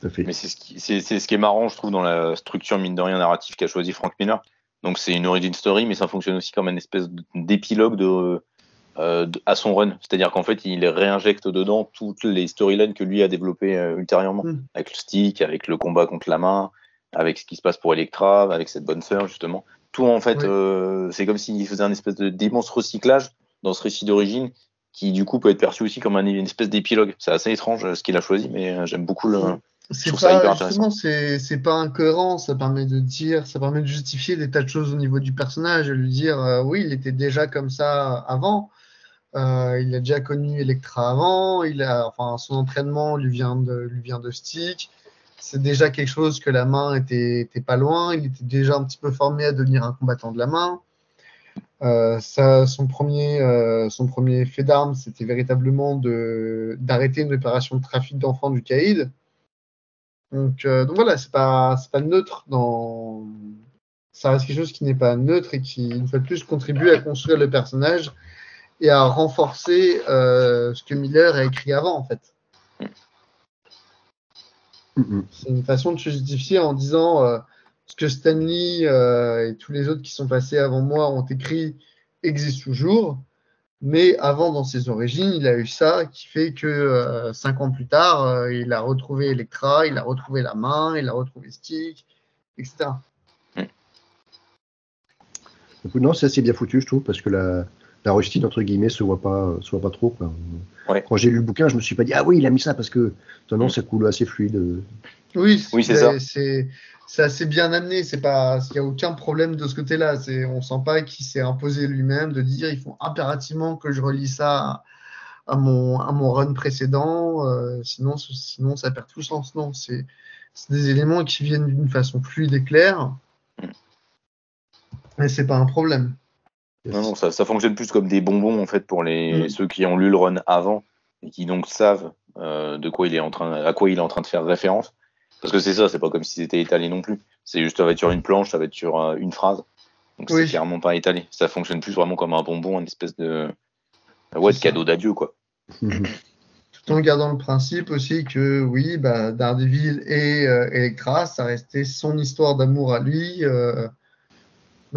Tout à fait. Mais c'est ce, qui, c'est, c'est ce qui est marrant, je trouve, dans la structure, mine de rien, narrative qu'a choisi Frank Miller. Donc, c'est une origin story, mais ça fonctionne aussi comme une espèce d'épilogue de, euh, de- à son run. C'est-à-dire qu'en fait, il réinjecte dedans toutes les storylines que lui a développées euh, ultérieurement. Mm. Avec le stick, avec le combat contre la main, avec ce qui se passe pour Electra, avec cette bonne sœur, justement. Tout, en fait, Oui. euh, c'est comme s'il faisait un espèce de d'immense recyclage dans ce récit d'origine qui, du coup, peut être perçu aussi comme un- une espèce d'épilogue. C'est assez étrange euh, ce qu'il a choisi, mais euh, j'aime beaucoup le. C'est trouve ça hyper pas justement, c'est pas incohérent. Ça permet de dire, ça permet de justifier des tas de choses au niveau du personnage, de lui dire euh, oui, il était déjà comme ça avant. Euh, il a déjà connu Electra avant. Il a, enfin, son entraînement lui vient de lui vient de Stick. C'est déjà quelque chose que la main était, pas loin. Il était déjà un petit peu formé à devenir un combattant de la main. Euh, ça, son premier, euh, son premier fait d'armes, c'était véritablement d'arrêter une opération de trafic d'enfants du Caïd. Donc, euh, voilà, c'est pas, pas neutre dans. Ça reste quelque chose qui n'est pas neutre et qui, une fois de plus, contribue à construire le personnage et à renforcer ce que Miller a écrit avant, en fait. Mm, mm. C'est une façon de se justifier en disant euh, ce que Stanley euh, et tous les autres qui sont passés avant moi ont écrit existe toujours. Mais avant, dans ses origines, il a eu ça qui fait que euh, cinq ans plus tard, euh, il a retrouvé Electra, il a retrouvé la main, il a retrouvé Stick, etc. Donc, non, c'est assez bien foutu, je trouve, parce que la, la rustine, entre guillemets, se voit pas, se voit pas trop. quoi. Ouais. Quand j'ai lu le bouquin, je me suis pas dit, ah oui, il a mis ça, parce que non, non, ça coule assez fluide. Oui, Oui, c'est ça. C'est assez bien amené. C'est pas, il n'y a aucun problème de ce côté-là. C'est, on sent pas qu'il s'est imposé lui-même de dire il faut impérativement que je relie ça à, à mon à mon run précédent. euh, sinon, sinon ça perd tout sens. Non, c'est c'est des éléments qui viennent d'une façon fluide et claire. Mais c'est pas un problème. Non, non, ça, ça fonctionne plus comme des bonbons en fait pour les Mm. ceux qui ont lu le run avant et qui donc savent euh, de quoi il est en train, à quoi il est en train de faire référence. Parce que c'est ça, c'est pas comme si c'était étalé non plus. C'est juste ça va être sur une planche, ça va être sur euh, une phrase. Donc Oui. c'est clairement pas étalé. Ça fonctionne plus vraiment comme un bonbon, une espèce de ouais de cadeau d'adieu quoi. Tout en gardant le principe aussi que oui, bah, Daredevil et euh, Electra, ça restait son histoire d'amour à lui, euh,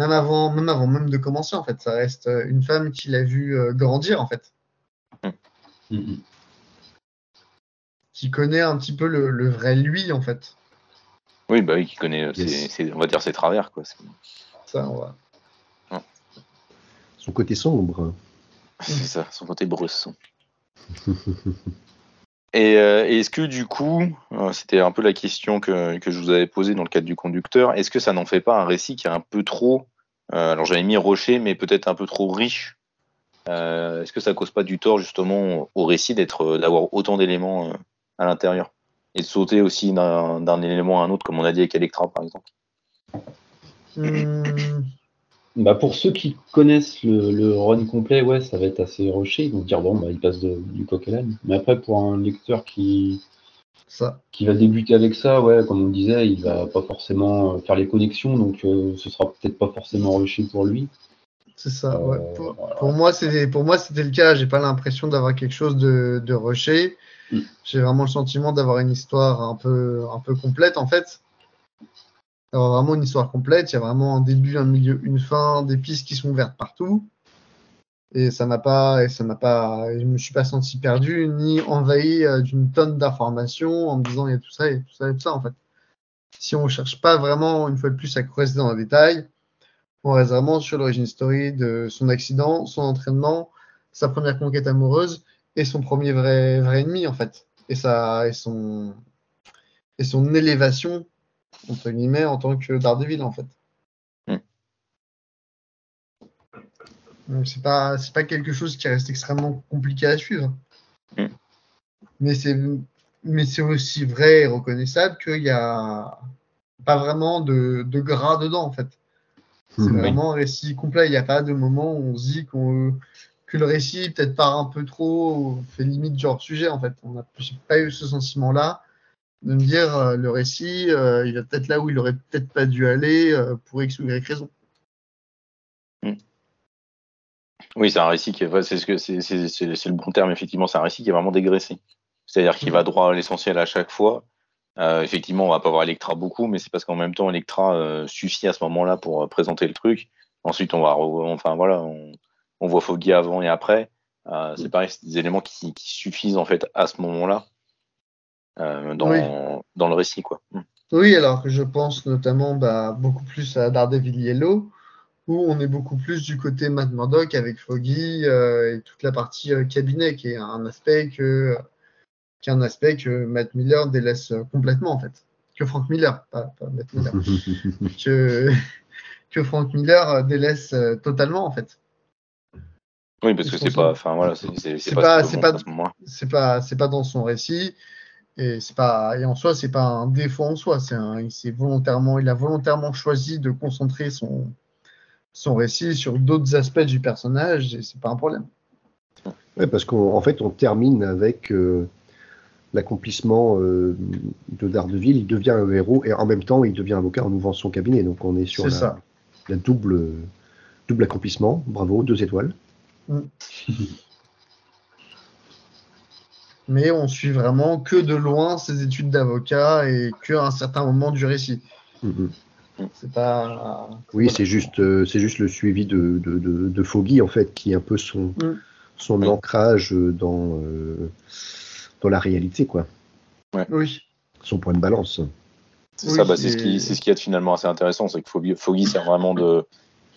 même avant, même avant même de commencer en fait. Ça reste euh, une femme qu'il a vu euh, grandir en fait, Mm, mm. qui connaît un petit peu le, le vrai lui en fait. Oui, bah oui, qui connaît, euh, Yes. ses- ses- on va dire ses travers quoi. Ça, on va. Son côté sombre. C'est ça, son côté bresson. Et, euh, et est-ce que du coup, euh, c'était un peu la question que, je vous avais posée dans le cadre du conducteur, est-ce que ça n'en fait pas un récit qui est un peu trop, euh, alors j'avais mis rocher, mais peut-être un peu trop riche Est-ce que ça cause pas du tort justement au récit d'avoir autant d'éléments à l'intérieur et de sauter aussi d'un d'un élément à un autre, comme on a dit avec Electra par exemple? Hmm, Bah pour ceux qui connaissent le, le, run complet, ouais, ça va être assez rushé. Ils vont dire bon, bah, il passe de, du coq à l'âne. Mais après, pour un lecteur qui, Ça. qui va débuter avec ça, ouais, comme on disait, il va pas forcément faire les connexions, donc euh, ce sera peut-être pas forcément rushé pour lui. C'est ça, ouais. Euh, Pour, voilà. pour moi, c'était pour moi c'était le cas. J'ai pas l'impression d'avoir quelque chose de, de rushé. Mm. J'ai vraiment le sentiment d'avoir une histoire un peu un peu complète en fait. D'avoir vraiment une histoire complète. Il y a vraiment un début, un milieu, une fin, des pistes qui sont ouvertes partout. Et ça m'a pas, et ça m'a pas, je me suis pas senti perdu ni envahi euh, d'une tonne d'informations en me disant il y a tout ça, a tout ça, a tout ça en fait. Si on cherche pas vraiment une fois de plus à creuser dans le détail, on reste vraiment sur l'origine story de son accident, son entraînement, sa première conquête amoureuse et son premier vrai, vrai ennemi en fait. Et, ça, et, son, et son élévation, entre guillemets, en tant que Daredevil en fait. Mm. C'est pas, c'est pas quelque chose qui reste extrêmement compliqué à suivre. Mm. Mais c'est mais c'est aussi vrai et reconnaissable qu'il n'y a pas vraiment de, de gras dedans en fait. C'est Mhm. vraiment un récit complet. Il n'y a pas de moment où on se dit qu'on, que le récit peut-être part un peu trop, fait limite genre sujet en fait. On n'a pas eu ce sentiment-là de me dire euh, le récit, euh, il va peut-être là où il aurait peut-être pas dû aller euh, pour X ou Y raison. Oui, c'est un récit qui est, c'est ce que c'est, c'est, c'est, c'est le bon terme effectivement. C'est un récit qui est vraiment dégraissé. C'est-à-dire qu'il va droit à l'essentiel à chaque fois. Euh, effectivement, on va pas voir Electra beaucoup, mais c'est parce qu'en même temps, Electra euh, suffit à ce moment-là pour euh, présenter le truc. Ensuite, on va, re- enfin voilà, on, on voit Foggy avant et après. C'est pareil, c'est des éléments qui, qui suffisent en fait à ce moment-là dans, Oui. dans le récit, quoi. Mm. Oui, alors que je pense notamment bah, beaucoup plus à Daredevil Yellow, où on est beaucoup plus du côté Matt Murdock avec Foggy euh, et toute la partie euh, cabinet, qui est un aspect que, qui est un aspect que Matt Miller délaisse euh, complètement en fait. Que Frank Miller, pas, pas Matt Miller. que, que Frank Miller euh, délaisse euh, totalement en fait. Oui, parce que c'est pas, enfin voilà, pas- pas- pas c'est pas dans son récit et c'est pas et en soi c'est pas un défaut en soi. C'est un il volontairement il a volontairement choisi de concentrer son son récit sur d'autres aspects du personnage et c'est pas un problème. Ouais, parce qu'en en fait, on termine avec euh, l'accomplissement euh, de Daredevil. Il devient un héros et en même temps, il devient avocat en ouvrant son cabinet. Donc, on est sur C'est la, ça. la double, double accomplissement. Bravo, deux étoiles. Mais on suit vraiment que de loin ses études d'avocat et que à un certain moment du récit. Mhm. C'est pas Oui, c'est juste, euh, c'est juste le suivi de, de, de, de Foggy, en fait, qui est un peu son, Mm. son ancrage dans, euh, dans la réalité, quoi. oui. Son point de balance. C'est Oui, ça, bah, c'est ce qui, c'est ce qui est finalement assez intéressant, c'est que Foggy, Foggy sert vraiment de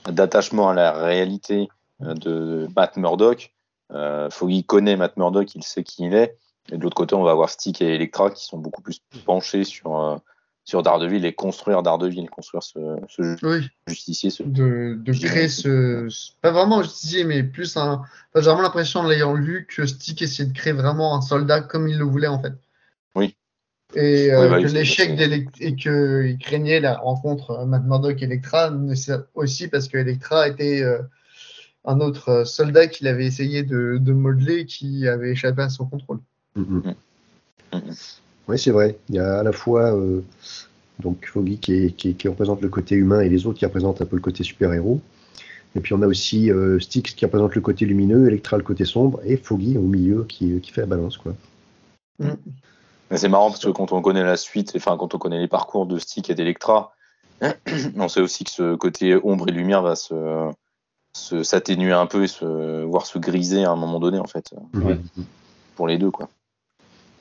d'attachement à la réalité euh, de Matt Murdock. Euh, Foggy connaît Matt Murdock, il sait qui il est. Et de l'autre côté, on va avoir Stick et Electra qui sont beaucoup plus penchés sur euh, sur Daredevil et construire Daredevil, construire ce, ce Oui. justicier. Ce... de, créer ce, pas vraiment un justicier mais plus un enfin, j'ai vraiment l'impression en l'ayant lu que Stick essayait de créer vraiment un soldat comme il le voulait en fait Oui. et euh, Oui, bah que l'échec et que il craignait la rencontre euh, Matt Murdock et Electra aussi parce que Electra était euh, un autre soldat qu'il avait essayé de, de modeler qui avait échappé à son contrôle Mhm. Oui, c'est vrai. Il y a à la fois euh, donc Foggy qui, est- qui, qui représente le côté humain et les autres qui représentent un peu le côté super-héros. Et puis on a aussi euh, Styx qui représente le côté lumineux, Electra le côté sombre, et Foggy au milieu qui, qui fait la balance. Quoi. Mais c'est marrant parce que quand on connaît la suite, enfin quand on connaît les parcours de Stick et d'Electra, on sait aussi que ce côté ombre et lumière va se s'atténuer un peu et se voir se griser à un moment donné en fait Ouais. pour les deux quoi.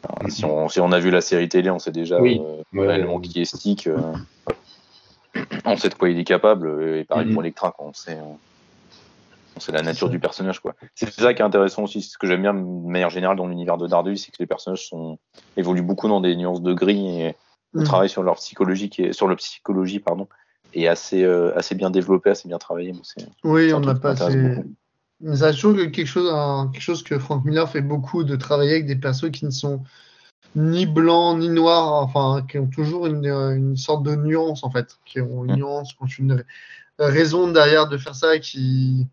Alors, si, on, si on a vu la série télé, on sait déjà Oui. euh, Ouais, réellement ouais. qui est Stick. euh, on sait de quoi il est capable et pareil Mhm. pour Electra quoi. On sait, euh, on sait la nature du personnage quoi. C'est ça qui est intéressant aussi. Ce que j'aime bien de manière générale dans l'univers de Daredevil, c'est que les personnages sont évoluent beaucoup dans des nuances de gris et le Mhm. travail sur leur psychologie qui est, sur leur psychologie pardon est assez euh, assez bien développé, assez bien travaillé. C'est- oui on n'a pas assez beaucoup. Mais ça a toujours quelque chose, un- quelque chose que Frank Miller fait beaucoup, de travailler avec des persos qui ne sont ni blancs ni noirs, enfin, qui ont toujours une, euh, une sorte de nuance, en fait, qui ont une Mm. nuance, qui ont une, raison derrière de faire ça qui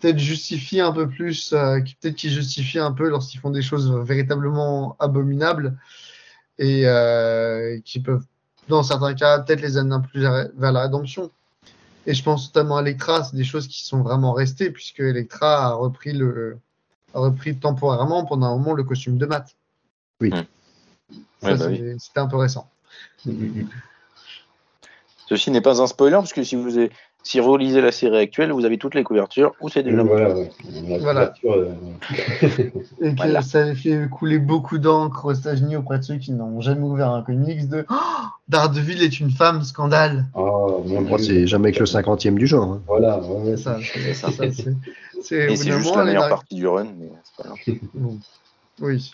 peut-être justifie un peu plus, euh, qui peut-être qui justifie un peu lorsqu'ils font des choses véritablement abominables et euh, qui peuvent, dans certains cas, peut-être les amener un peu plus vers la rédemption. Et je pense notamment à Electra, c'est des choses qui sont vraiment restées puisque Electra a repris le a repris temporairement pendant un moment le costume de Matt. Oui. Ouais, bah C'était un peu récent. Ceci n'est pas un spoiler, parce que si vous, avez- si vous relisez la série actuelle, vous avez toutes les couvertures, ou c'est déjà voilà, Voilà. euh, Et que Voilà. ça avait fait couler beaucoup d'encre aux États-Unis auprès de ceux qui n'ont jamais ouvert un comics de oh, Daredevil est une femme, scandale. Oh, mon c'est jamais que le cinquième du genre. hein. Voilà, ouais. C'est ça. C'est ça. c'est- c'est- c'est juste la meilleure partie du run, mais c'est pas grave. Bon. Oui.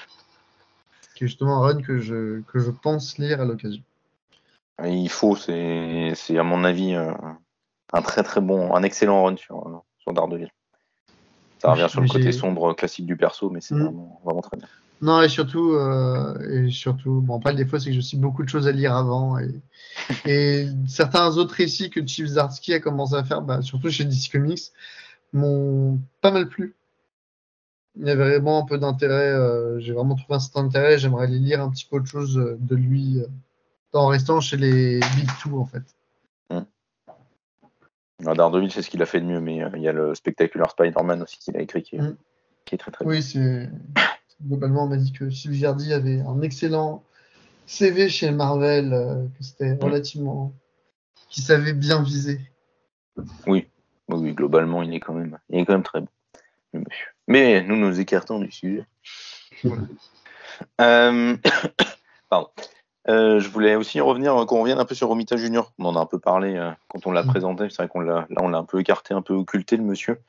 Qui est justement un run que je, que je pense lire à l'occasion. Il faut, c'est c'est, à mon avis euh, un très très bon, un excellent run sur, euh, sur Daredevil. Ça revient sur le côté sombre classique du perso, mais c'est Mm. vraiment, vraiment très bien. Non, et surtout, euh, et surtout, bon, après, le défaut, c'est que j'ai aussi beaucoup de choses à lire avant. Et, et certains autres récits que Chief Zdarsky a commencé à faire, bah, surtout chez DC Comics, m'ont pas mal plu. Il y avait vraiment un peu d'intérêt, euh, j'ai vraiment trouvé un certain intérêt. J'aimerais aller lire un petit peu autre chose euh, de lui euh, en restant chez les Big Two, en fait. Daredevil, c'est ce qu'il a fait de mieux, mais euh, il y a le spectaculaire Spider-Man aussi qu'il a écrit qui est, Mm. qui est très très. Oui, c'est. Globalement, on m'a dit que Sylvie avait un excellent CV chez Marvel, euh, que c'était relativement. qui savait bien viser. Oui, oui, globalement, il est quand même, il est quand même très bon. Mais nous nous écartons du sujet. Euh, Pardon. Euh, je voulais aussi revenir, qu'on revienne un peu sur Romita Junior. On en a un peu parlé euh, quand on l'a Mm. présenté. C'est vrai qu'on l'a, là, on l'a un peu écarté, un peu occulté, le monsieur.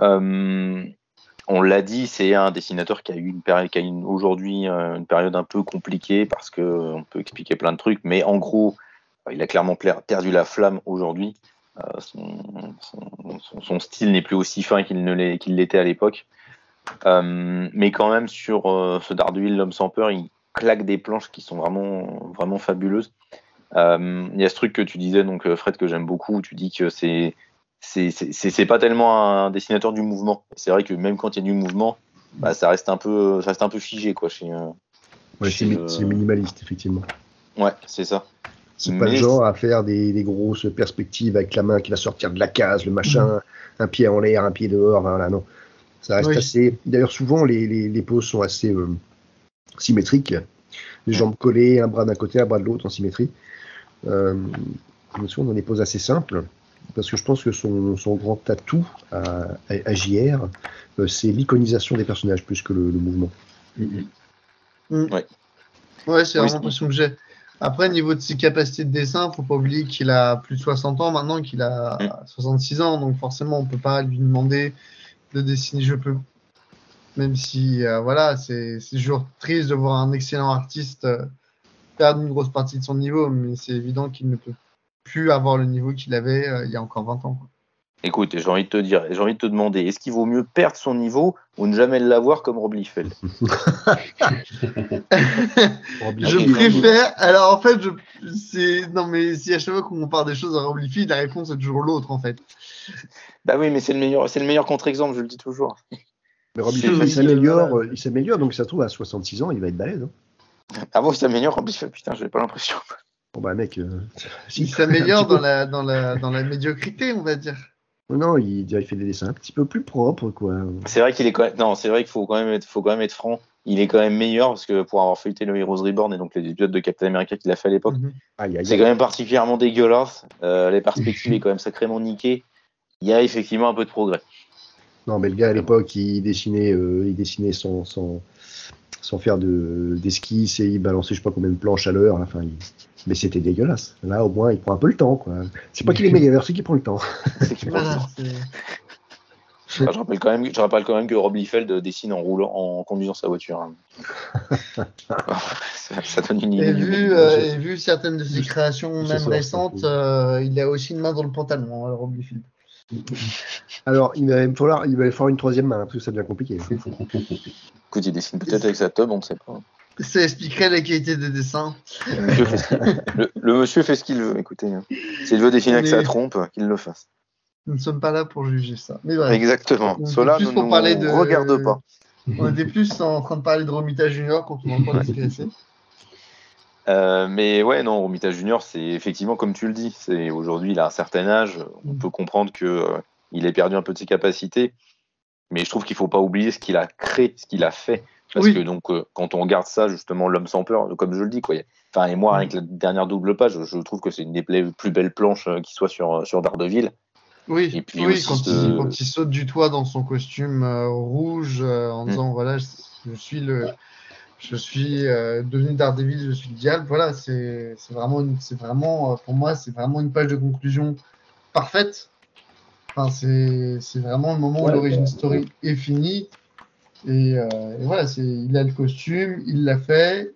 Euh, on l'a dit, c'est un dessinateur qui a eu une période, qui a une- aujourd'hui euh, une période un peu compliquée parce que euh, on peut expliquer plein de trucs, mais en gros, euh, il a clairement perdu la flamme aujourd'hui. Euh, son, son- son- son style n'est plus aussi fin qu'il ne l'est- qu'il l'était à l'époque. Euh, mais quand même, sur euh, ce Daredevil, l'homme sans peur, il claque des planches qui sont vraiment, vraiment fabuleuses. Euh, Il y a ce truc que tu disais, donc euh, Fred, que j'aime beaucoup, où tu dis que c'est c'est c'est- c'est- c'est pas tellement un dessinateur du mouvement. C'est vrai que même quand il y a du mouvement, bah, ça reste un peu ça reste un peu figé quoi. Chez, euh, Ouais, c'est mi- c'est minimaliste, effectivement. Ouais, c'est ça. C'est pas le genre à faire des, des grosses perspectives avec la main qui va sortir de la case, le machin, un pied en l'air, un pied dehors, voilà, non. Ça reste Oui. assez. D'ailleurs, souvent, les, les, les poses sont assez euh, symétriques. Les jambes collées, un bras d'un côté, un bras de l'autre en symétrie. Euh, bien sûr, dans des poses assez simples. Parce que je pense que son, son grand atout à, à, à JR, euh, c'est l'iconisation des personnages plus que le, le mouvement. Ouais, c'est Oui, vraiment c'est- l'impression que j'ai. Après, au niveau de ses capacités de dessin, faut pas oublier qu'il a plus de 60 ans maintenant, qu'il a Mm. 66 ans, donc forcément, on peut pas lui demander de dessiner je peux. Même si, euh, voilà, c'est toujours triste de voir un excellent artiste euh, perdre une grosse partie de son niveau, mais c'est évident qu'il ne peut plus avoir le niveau qu'il avait euh, il y a encore 20 ans. quoi. Écoute, j'ai envie de te dire, j'ai envie de te demander, est-ce qu'il vaut mieux perdre son niveau ou ne jamais l'avoir comme Rob Liefeld? Je préfère. Alors en fait, je... c'est non mais si à chaque fois qu'on compare des choses à Rob Liefeld, la réponse est toujours l'autre en fait. Bah oui, mais c'est le meilleur, c'est le meilleur contre-exemple, je le dis toujours. Mais Robbie Feld, il s'améliore, euh, il s'améliore, donc ça se trouve à 66 ans, il va être balèze. hein. Ah bon, il s'améliore Rob Liefeld, putain, j'ai pas l'impression. Bon bah mec, euh, Il s'améliore dans la, dans, la, dans la médiocrité, on va dire. Non, il, il fait des dessins un petit peu plus propres, quoi. C'est vrai qu'il est quand même, non, c'est vrai qu'il faut quand même être, faut quand même être franc. Il est quand même meilleur parce que pour avoir feuilleté le Heroes Reborn et donc les épisodes de Captain America qu'il a fait à l'époque, Mhm. C'est quand même particulièrement dégueulasse. Euh, les perspectives est quand même sacrément niquées. Il y a effectivement un peu de progrès. Non, mais le gars à l'époque, il dessinait, euh, il dessinait sans, sans, sans faire de d'esquisse et il balançait je sais pas combien de planches à l'heure. Enfin, il- mais c'était dégueulasse. Là, au moins, il prend un peu le temps, quoi. C'est pas qu'il est meilleur, c'est qu'il prend le temps. C'est qu'il prend le Voilà, temps. c'est- Ah, je rappelle quand même, je rappelle quand même que Rob Liefeld dessine en roulant, en conduisant sa voiture. hein. ça, ça donne une idée. et, du vu, mec. euh, et vu certaines de ses créations, même récentes, euh, il a aussi une main dans le pantalon, hein, Rob Liefeld. Alors, il va me falloir, il va falloir une troisième main, parce que ça devient compliqué. Écoute, il dessine peut-être avec sa tub, on ne sait pas. Ça expliquerait la qualité des dessins. Le monsieur fait ce qu'il- le, le monsieur fait ce qu'il veut, écoutez. hein. S'il veut dessiner avec sa trompe, qu'il le fasse. Nous ne sommes pas là pour juger ça. Mais bref, Exactement. Cela ne pour nous parler de- regarde pas. on était plus en train de parler de Romita Junior quand on en parle de. Euh, mais ouais, non, Romita Junior, c'est effectivement comme tu le dis. C'est aujourd'hui, il a un certain âge. On peut comprendre que euh, il ait perdu un peu de ses capacités, mais je trouve qu'il faut pas oublier ce qu'il a créé, ce qu'il a fait. Parce Oui. que donc, euh, quand on regarde ça, justement, l'homme sans peur, comme je le dis, quoi. Enfin, et moi, avec la dernière double page, je trouve que c'est une des plus belles planches qui soit sur sur Daredevil. Oui, Et puis oui quand, ce- il, quand il saute du toit dans son costume rouge en Mm. disant voilà, je suis le. Je suis euh, devenu Daredevil, je suis le diable. Voilà, c'est vraiment, une- vraiment, euh, pour moi, c'est vraiment une page de conclusion parfaite. Enfin, c'est vraiment le moment Ouais, où l'origin story est finie. Et, euh, et voilà, c'est il a le costume, il l'a fait,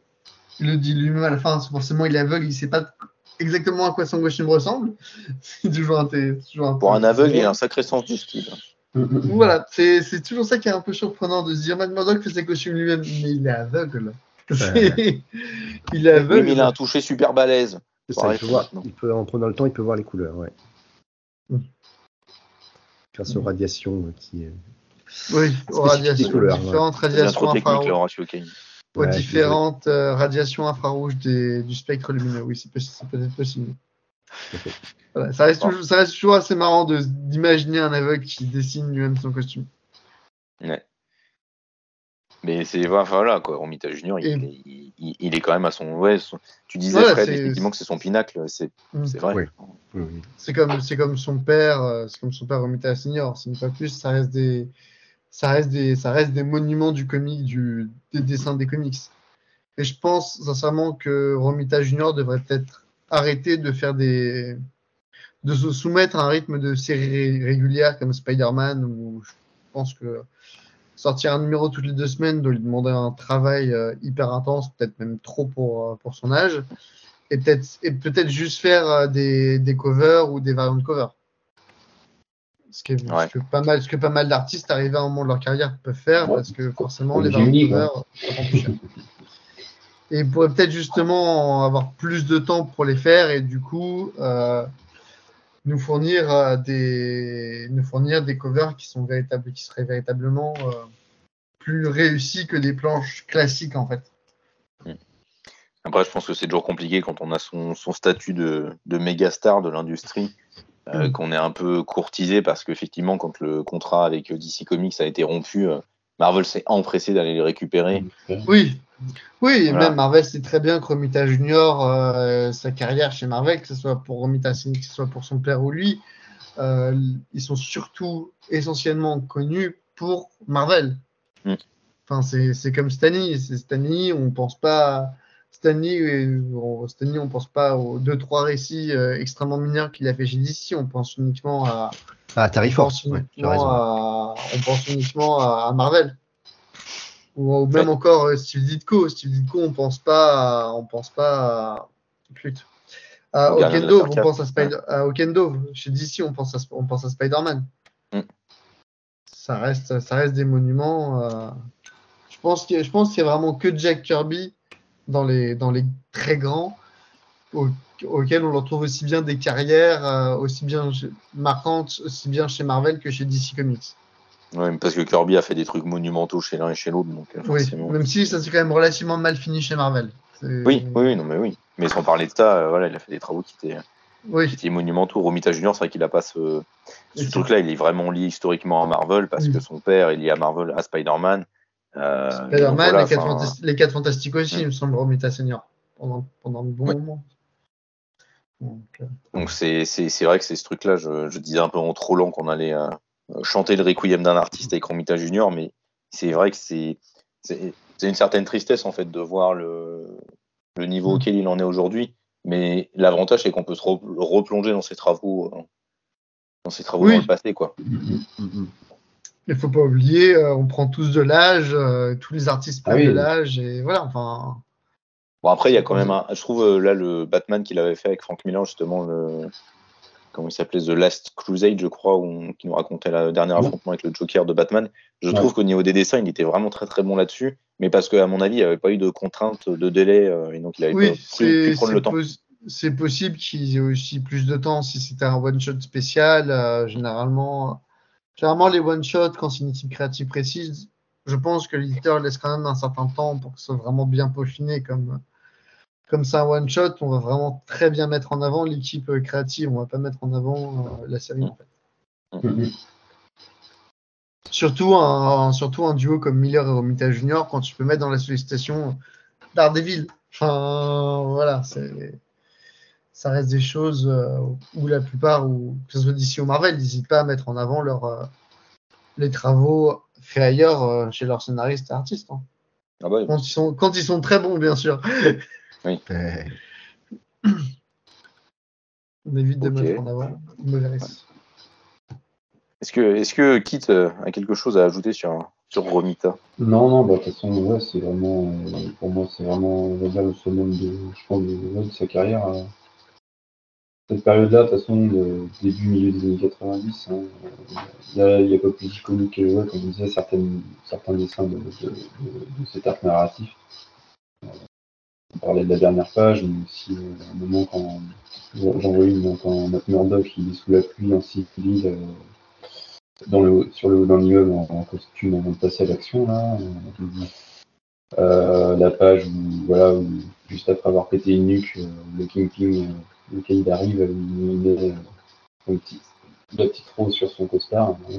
il le dit lui-même à la fin. Forcément, il est aveugle, il sait pas exactement à quoi son costume ressemble. C'est toujours toujours Pour un aveugle, il il a un sacré sens du style. Voilà, c'est c'est toujours ça qui est un peu surprenant de se dire Matt Murdock fait ses costumes lui-même, mais il est aveugle. Il est aveugle. mais il a un toucher super balèze. C'est ça, il, peut voir, il peut, en prenant le temps, il peut voir les couleurs, ouais. Mm. Grâce aux radiations euh, qui. euh, Oui, aux radiations, couleurs, différentes trop radiations infrarouges, Ouais, différentes euh, radiations infrarouges des- du spectre lumineux. Oui, c'est peut-être possible. Voilà, ça, reste Bon. toujours, ça reste toujours assez marrant d'imaginer un aveugle qui dessine lui-même son costume. Ouais. Mais c'est voilà, voilà, quoi. Romita Junior, il, Et- est- il, il- il est quand même à son. Ouais, son- tu disais, Voilà, Fred, c'est- effectivement, que c'est son pinacle. C'est Mm. c'est vrai. Oui. Oui, oui. C'est comme, c'est comme son père, euh, c'est comme son père Romita Senior. Ce n'est pas plus, ça reste des, ça reste des, ça reste des monuments du comic, du, des dessins des comics. Et je pense sincèrement que Romita Junior devrait peut-être arrêter de faire des, de se soumettre à un rythme de série ré- régulière comme Spider-Man où je pense que sortir un numéro toutes les deux semaines doit lui demander un travail euh, hyper intense, peut-être même trop pour, euh, pour son âge et peut-être et peut-être juste faire euh, des, des covers ou des variantes de covers. Ce, qui est- ce Ouais. que pas mal, ce que pas mal d'artistes arrivés à un moment de leur carrière peuvent faire Ouais. parce que forcément les variantes de covers ça prend plus cher. Et ils pourraient peut-être justement avoir plus de temps pour les faire et du coup euh, nous fournir euh, des nous fournir des covers qui sont véritables qui seraient véritablement euh, plus réussis que des planches classiques en fait. Après, je pense que c'est toujours compliqué quand on a son, son statut de, de méga star de l'industrie, euh, Mm. qu'on est un peu courtisé parce qu'effectivement, quand le contrat avec DC Comics a été rompu, Marvel s'est empressé d'aller les récupérer. Oui, oui, et Voilà. même Marvel sait très bien que Romita Junior, euh, sa carrière chez Marvel, que ce soit pour Romita Senior, que ce soit pour son père ou lui, euh, ils sont surtout essentiellement connus pour Marvel. Mm. Enfin, c'est c'est comme Stanley. C'est Stanley, on pense pas. Stanley, euh, on, Stanley, on pense pas aux deux trois récits euh, extrêmement mineurs qu'il a fait chez DC. On pense uniquement à, Ah, Terry on Force, pense ouais, tu as uniquement raison. à- on pense uniquement à, à Marvel. Ou, ou même Ouais. encore euh, Steve Ditko. Steve Ditko, on pense pas à, on pense pas à, Flûte. à Okendo, on pense à, Spider, à Okendo. Chez DC, on pense à, on pense à Spider-Man. Mm. Ça reste, ça reste des monuments. euh, je pense qu'il je pense qu'il y a vraiment que Jack Kirby dans les, dans les très grands au- auxquels on retrouve aussi bien des carrières euh, aussi bien marquantes, aussi bien chez Marvel que chez DC Comics. Ouais, parce que Kirby a fait des trucs monumentaux chez l'un et chez l'autre. Donc, euh, Oui, forcément. même si ça s'est quand même relativement mal fini chez Marvel. Oui, oui, oui, non, mais oui. Mais sans parler de ça, euh, voilà, il a fait des travaux qui étaient, Oui, qui étaient monumentaux. Romita Junior, c'est vrai qu'il a pas ce, ce truc-là. Il est vraiment lié historiquement à Marvel parce Mm. que son père est lié à Marvel, à Spider-Man. Euh, Spider-Man, voilà, les, quatre enfin, Fantas- les 4 Fantastiques aussi, Mm. il me semble, Romita Senior, pendant, pendant de bons Ouais. moments. Donc, euh, c'est c'est c'est vrai que c'est ce truc-là. Je, je disais un peu en trop lent qu'on allait euh, chanter le requiem d'un artiste avec Romita Junior, mais c'est vrai que c'est c'est c'est une certaine tristesse en fait de voir le le niveau Mm. auquel il en est aujourd'hui. Mais l'avantage c'est qu'on peut se re- replonger dans ses travaux dans ses travaux Oui. dans le passé quoi. Il faut pas oublier, euh, on prend tous de l'âge, euh, tous les artistes Ah prennent oui. de l'âge, et voilà, enfin. Bon après il y a quand même un, je trouve euh, là le Batman qu'il avait fait avec Frank Miller justement le comment il s'appelait The Last Crusade, je crois, où, qui nous racontait le dernier Ouais. affrontement avec le Joker de Batman. Je Ouais. trouve qu'au niveau des dessins, il était vraiment très très bon là-dessus, mais parce qu'à mon avis, il n'y avait pas eu de contrainte de délai, et donc il avait pas Oui, c'est pu prendre le temps. c'est possible qu'ils aient aussi plus de temps si c'était un one-shot spécial. euh, généralement, généralement, les one-shots, quand c'est une équipe créative précise, je pense que l'éditeur laisse quand même un certain temps pour que ce soit vraiment bien peaufiné. Comme, comme c'est un one-shot, on va vraiment très bien mettre en avant l'équipe euh, créative. On va pas mettre en avant euh, la série. En fait. Surtout un, surtout un duo comme Miller et Romita Jr. quand tu peux mettre dans la sollicitation Daredevil. Enfin, voilà, c'est, ça reste des choses euh, où la plupart, ou que ce soit d'ici ou Marvel, n'hésitent pas à mettre en avant leur, euh, les travaux faits ailleurs euh, chez leurs scénaristes et artistes. hein. Ah bah, Quand, ils sont, quand ils sont très bons, bien sûr. Euh, On évite de Ok. mettre en avant une mauvaise récit. Est-ce que, est-ce que Kit euh, a quelque chose à ajouter sur, sur Romita? Non, non, bah, de toute façon, ouais, c'est vraiment, euh, pour moi, c'est vraiment, le summum de, je pense, de, ouais, de sa carrière. euh. Cette période-là, de toute façon, de début, milieu des années 90, hein, euh, il y a- pas plus iconique que, ouais, comme disais, certaines, certains dessins de, cet arc narratif. Euh, On parlait de la dernière page, mais aussi euh, un moment quand j'en vois une quand Matt Murdock il est sous la pluie en civil euh, dans le, sur le haut d'un immeuble en, en costume avant de passer à l'action là. la page où voilà où, juste après avoir pété une nuque, le Kingpin, euh, le Caïd arrive, euh, il met euh, un petit, la petite rose sur son costard. euh,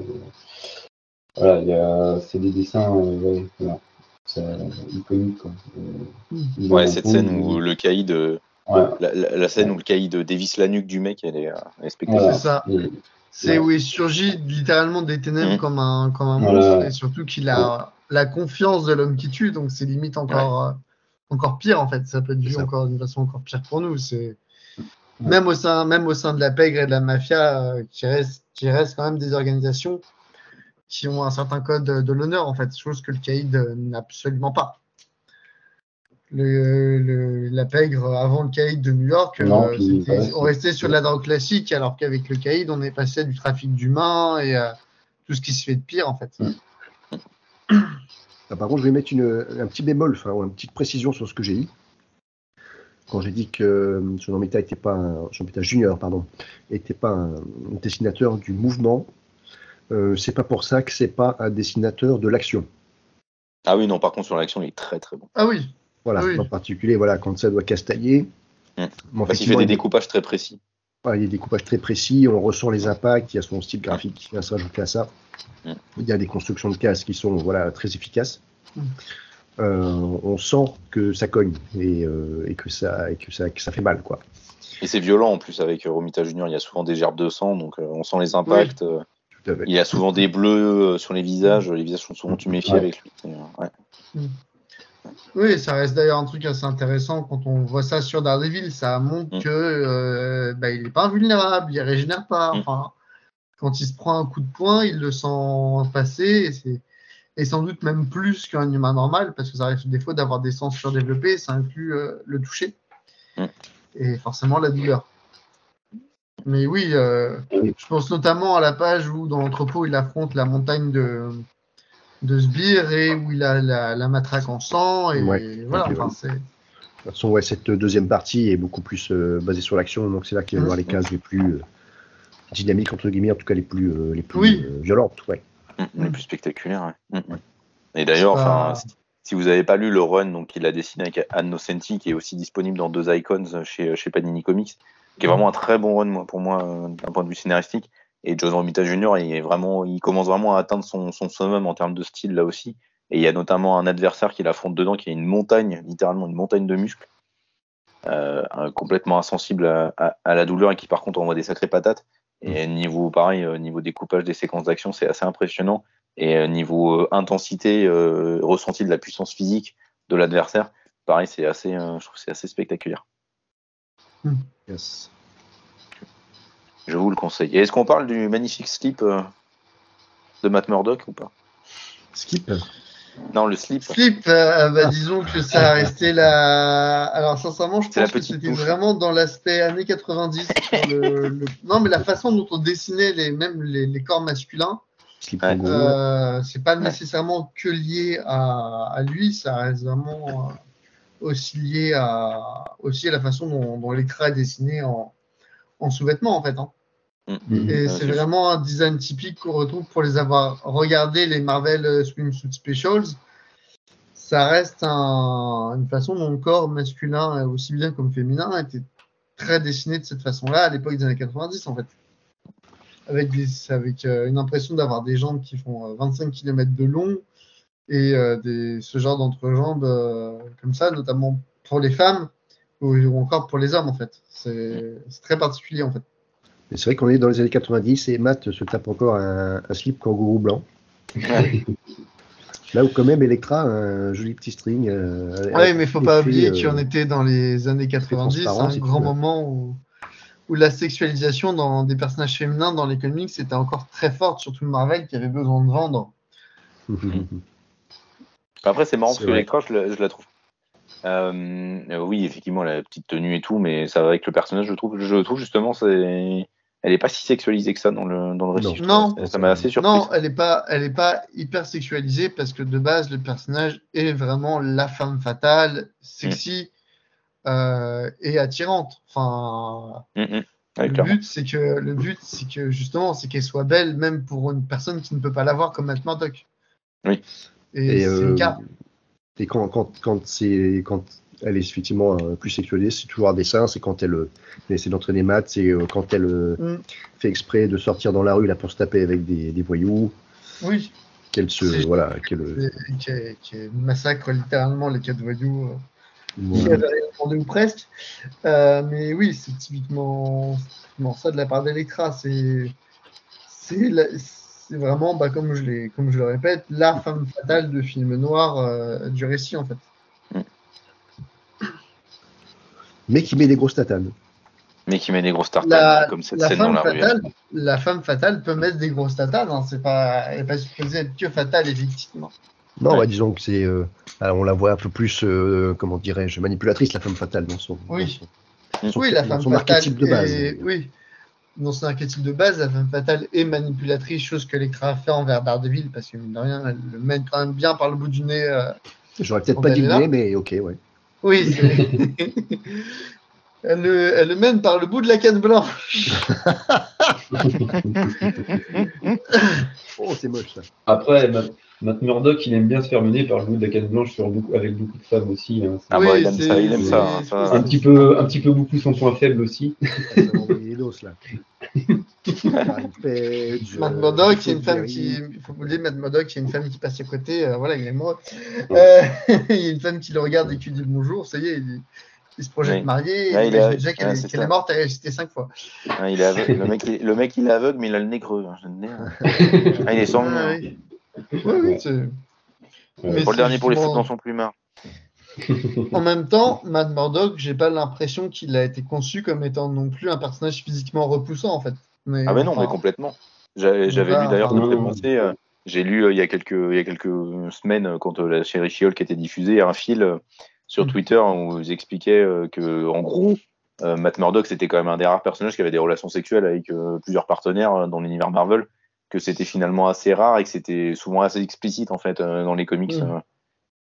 voilà, il y a c'est des dessins euh, ouais, voilà, c'est iconique quoi. Euh, il Ouais, en cette scène euh, où le caïd, euh, ouais, la, la- la scène où le caïd dévisse la nuque du mec, elle est, euh, elle est spectaculaire. Voilà. C'est ça. et- C'est Ouais. où il surgit littéralement des ténèbres Mhm. comme un, comme un Voilà. monstre et surtout qu'il a la confiance de l'homme qui tue, donc c'est limite encore, euh, encore pire en fait. Ça peut être vu encore d'une façon encore pire pour nous. C'est même au sein, même au sein de la pègre et de la mafia, euh, qui reste, qui reste quand même des organisations qui ont un certain code de l'honneur en fait, chose que le caïd euh, n'a absolument pas. Le, le- la pègre avant le caïd de New York, Non, euh, puis, c'était- ouais, on restait sur de la drogue classique, alors qu'avec le caïd, on est passé à du trafic d'humains et à tout ce qui se fait de pire en fait. Ah, par contre, je vais mettre une, un petit bémol, enfin, ou une petite précision sur ce que j'ai dit. Quand j'ai dit que euh, John Romita était pas un, Junior, pardon, était pas un dessinateur du mouvement, euh, c'est pas pour ça que c'est pas un dessinateur de l'action. Ah oui, non, par contre, sur l'action, il est très très bon. Ah oui, Voilà, Oui. en particulier, voilà, quand ça doit castailler. Mm. Bon, Parce qu'il fait des il- découpages très précis. voilà, il y a des découpages très précis, on ressent les impacts, il y a son style graphique qui vient se rajouter à ça. Mm. Il y a des constructions de cases qui sont voilà, très efficaces. Euh, on sent que ça cogne et, euh, et que, ça, et que, ça, que ça fait mal. Quoi. Et c'est violent en plus avec Romita Junior, il y a souvent des gerbes de sang, donc euh, on sent les impacts. Il y a souvent des bleus euh, sur les visages, les visages sont souvent tuméfiés Ouais. avec lui. Euh, ouais. oui, ça reste d'ailleurs un truc assez intéressant quand on voit ça sur Daredevil. Ça montre Mm. que euh, bah, il est pas invulnérable, il régénère pas. Mm. Enfin, quand il se prend un coup de poing, il le sent passer. Et, c'est- et sans doute même plus qu'un humain normal, parce que ça arrive des fois d'avoir des sens surdéveloppés. Ça inclut euh, le toucher et forcément la douleur. Mais oui, euh, je pense notamment à la page où dans l'entrepôt il affronte la montagne de, de sbires et où il a la, la matraque en sang. Et Ouais. voilà, enfin, ouais. c'est. De toute façon, ouais, cette deuxième partie est beaucoup plus euh, basée sur l'action, donc c'est là qu'il va y avoir les cases les plus euh, dynamiques, entre guillemets, en tout cas les plus, euh, les plus Oui. euh, violentes. Ouais. Mm, Les Mm. plus spectaculaires. ouais. Mm. Et d'ailleurs, pas- si- vous n'avez pas lu le run, donc il a dessiné avec Anne Nocenti, qui est aussi disponible dans deux icons chez, chez Panini Comics, qui est vraiment un très bon run moi, pour moi euh, d'un point de vue scénaristique. Et John Romita Jr. Il est vraiment, il commence vraiment à atteindre son, son summum en termes de style là aussi. Et il y a notamment un adversaire qu'il affronte dedans, qui est une montagne, littéralement une montagne de muscles, euh, complètement insensible à, à- à la douleur et qui par contre envoie des sacrées patates. Et niveau pareil, euh, niveau découpage des séquences d'action, c'est assez impressionnant. Et euh, niveau euh, intensité, euh, ressenti de la puissance physique de l'adversaire, pareil, c'est assez, euh, je trouve que c'est assez spectaculaire. Yes. Je vous le conseille. Et est-ce qu'on parle du magnifique slip euh, de Matt Murdock ou pas? Skip? Non, le slip. Slip, euh, bah, disons que ça a resté la. Alors, sincèrement, je pense que c'était vraiment dans l'aspect années 90. pour le- le- Non, mais la façon dont on dessinait les, même les, les corps masculins, euh, c'est pas nécessairement que lié à, à lui, ça reste vraiment euh, aussi lié à, aussi à la façon dont, dont l'écran est dessiné en, en sous-vêtements, en fait. hein. Mhm. Et c'est vraiment un design typique qu'on retrouve pour les avoir regardé les Marvel euh, Swimsuit Specials. Ça reste un- une façon dont le corps masculin, euh, aussi bien comme féminin, était très dessiné de cette façon-là à l'époque des années 90 en fait. Avec, des, avec euh, une impression d'avoir des jambes qui font euh, 25 km de long et des, ce genre d'entrejambes comme ça, notamment pour les femmes ou, encore pour les hommes en fait. C'est très particulier en fait. Mais C'est vrai qu'on est dans les années 90 et Matt se tape encore un, un slip kangourou blanc. Là où quand même Electra a un joli petit string. euh, Oui, mais il faut pas oublier euh, qu'on était dans les années 90, transparent, un grand moment où, où la sexualisation dans des personnages féminins dans les comics était encore très forte, surtout Marvel qui avait besoin de vendre. Après, c'est marrant parce que l'écran, je, la- je la trouve. Euh, euh, oui, effectivement, la petite tenue et tout, mais ça va avec le personnage, je trouve. Je trouve justement, c'est. Elle est pas si sexualisée que ça dans le, dans le récit. Non. Ça- m'a assez surpris. Non, elle n'est pas, elle est pas hyper sexualisée parce que de base, le personnage est vraiment la femme fatale, sexy euh, et attirante. Enfin, Mm, mm. Ouais, le but, c'est que le but, c'est que justement, c'est qu'elle soit belle, même pour une personne qui ne peut pas l'avoir comme Matt Murdock. Oui. Et, Et, c'est euh, le cas. et quand, quand, quand, c'est, quand elle est effectivement euh, plus sexualisée, c'est toujours un dessin. C'est quand elle, euh, elle essaie d'entraîner Matt, c'est euh, quand elle Mm. fait exprès de sortir dans la rue là pour se taper avec des, des voyous, Oui. qu'elle se, voilà, qu'elle, massacre littéralement les quatre voyous euh, qui rien demandé ou presque. Euh, mais oui, c'est typiquement, ça de la part d'Electra. C'est c'est vraiment, bah, comme, je comme je le répète, la femme fatale de film noir euh, du récit en fait. Mais qui met des grosses tatanes. Mais qui met des grosses tartines, La, comme cette la scène dans femme la rue. fatale, la femme fatale peut mettre des grosses tatanes. Hein, c'est pas, elle n'est pas supposée être que fatale effectivement. Non, Ouais. bah, disons que c'est, euh, alors, on la voit un peu plus, euh, comment dirais-je, manipulatrice, la femme fatale dans son, Oui. dans son, Oui, la dans femme son fatale. archétype de base. est- Oui. Dans son archétype de base, la femme fatale est manipulatrice, chose que Electra fait envers Daredevil, parce que mine de rien, elle le mène quand même bien par le bout du nez. euh. J'aurais peut-être pas dit le nez, mais ok, ouais. Oui, c'est- elle, le, elle le mène par le bout de la canne blanche. Oh, c'est moche ça. Après, Matt, Matt Murdock, il aime bien se faire mener par le bout de la canne blanche sur beaucoup, avec beaucoup de femmes aussi. hein. Ah Oui, bah, il aime c'est- ça, il aime c'est- ça. hein, ça. un, petit peu, un petit peu beaucoup son point faible aussi. Ça va envoyer les doses, là. Euh, Murdock, il y a une femme qui. Il faut vous le dire, Matt Murdock, il y a une femme qui passe à côté, euh, voilà, il est amoureux. Euh, il y a une femme qui le regarde et qui lui dit bonjour, ça y est, il, il se projette Oui. marié, Ouais, il avec- déjà qu'elle ouais, est, c'est morte, elle est restée cinq fois. Il est aveugle. le, mec, il, le mec, il est aveugle, mais il a le nez creux. hein, j'ai le nez, hein. Ah, il est sans le nez, Ah, oui. Oui, oui, c'est- Mais Pour le dernier, pour les dans son plumard. En même temps, Matt Murdock, j'ai pas l'impression qu'il a été conçu comme étant non plus un personnage physiquement repoussant en fait. Mais, Ah, mais non, enfin, mais complètement. J'avais lu d'ailleurs, fait non. penser, euh, j'ai lu euh, il, y a quelques, il y a quelques semaines, euh, quand la série She-Hulk était diffusée, un fil sur Mm. Twitter où ils expliquaient que, en gros, Matt Murdock, c'était quand même un des rares personnages qui avait des relations sexuelles avec plusieurs partenaires dans l'univers Marvel, que c'était finalement assez rare et que c'était souvent assez explicite en fait dans les comics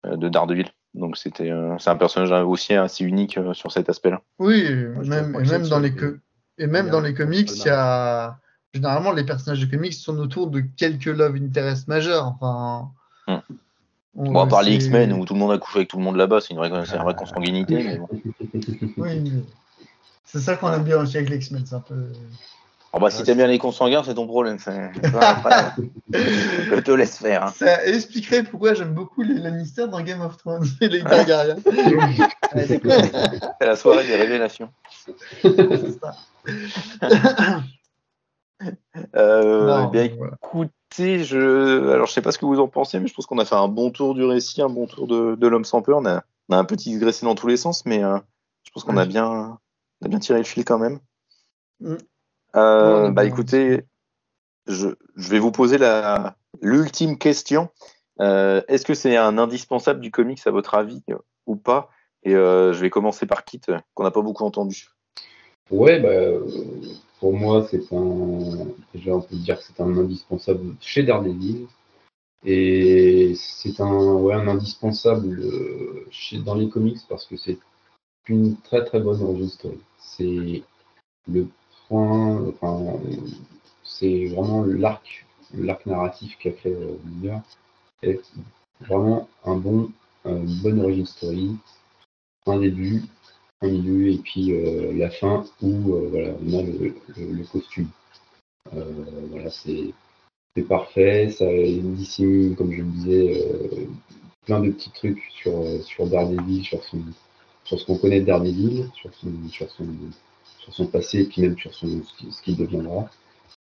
Mm. de Daredevil. Donc c'était, euh, c'est un personnage aussi assez unique euh, sur cet aspect-là. Oui, Moi, même, et même que dans les co- et même dans les comics, il y a généralement les personnages de comics sont autour de quelques love interest majeurs. Enfin, Mm. on- Bon, à part les X-Men où tout le monde a couché avec tout le monde là-bas, c'est une vraie, c'est une vraie consanguinité. Mais bon. Oui, c'est ça qu'on aime bien aussi avec les X-Men, c'est un peu. Oh bah, si t'aimes bien les consanguins, c'est ton problème. je te laisse faire. hein. Ça expliquerait pourquoi j'aime beaucoup les Lannister dans Game of Thrones et les Targaryens. C'est la soirée des révélations. Euh, Non, bien, voilà. écoutez, je... Alors, je sais pas ce que vous en pensez, mais je pense qu'on a fait un bon tour du récit, un bon tour de, de l'homme sans peur. On a, on a un peu digressé dans tous les sens, mais euh, je pense qu'on a bien, on a bien tiré le fil quand même. Mm. Euh, bah, écoutez, je, je vais vous poser la l'ultime question. Euh, Est-ce que c'est un indispensable du comics à votre avis ou pas? Et euh, je vais commencer par Kit, qu'on n'a pas beaucoup entendu. Ouais, bah, pour moi, c'est un. Déjà, on peut dire que c'est un indispensable chez Daredevil. Et c'est un, ouais, un indispensable euh, chez, dans les comics parce que c'est une très très bonne origin story. C'est le point, c'est vraiment l'arc, l'arc narratif qu'a fait euh, Miller. est vraiment un bon, une bonne origin story, un début, un milieu et puis euh, la fin où euh, voilà, on a le, costume. Euh, voilà, c'est parfait, ça dissimule, comme je le disais, plein de petits trucs sur, sur Daredevil, sur, son, sur ce qu'on connaît de Daredevil, sur son, sur, passé, et puis même sur son, ce qui- ce qu'il deviendra,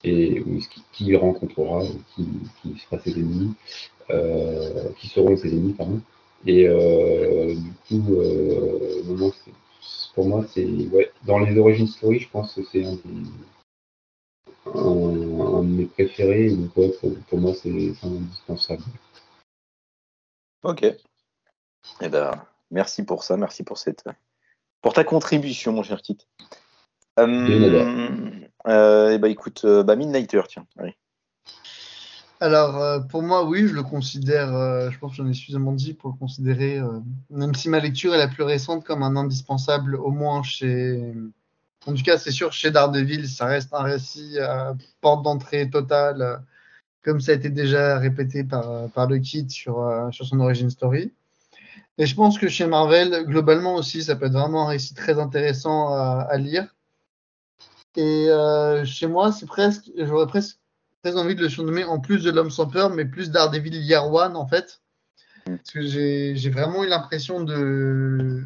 et ou ce qui, qui il rencontrera, qui, sera ses ennemis, qui seront ses ennemis, pardon. Et euh, du coup, euh, non, non, c'est- pour moi, c'est ouais, dans les origines story, je pense que c'est un, des- un, un de mes préférés. Donc ouais, pour, pour moi, c'est indispensable. Ok. Eh ben, merci pour ça, merci pour cette, pour ta contribution, mon cher Kit. Euh, euh, eh ben, écoute, euh, bah, Midnighter, tiens. allez. Alors, euh, pour moi, oui, je le considère, euh, je pense que j'en ai suffisamment dit pour le considérer, euh, même si ma lecture est la plus récente, comme un indispensable, au moins chez. En tout cas, c'est sûr, chez Daredevil, ça reste un récit à porte d'entrée totale, comme ça a été déjà répété par, par le kit sur, euh, sur son origin story. Et je pense que chez Marvel, globalement aussi, ça peut être vraiment un récit très intéressant à, à lire. Et euh, chez moi, c'est presque, j'aurais presque très envie de le surnommer en plus de l'homme sans peur, mais plus Daredevil Year One en fait. Parce que j'ai vraiment eu l'impression de,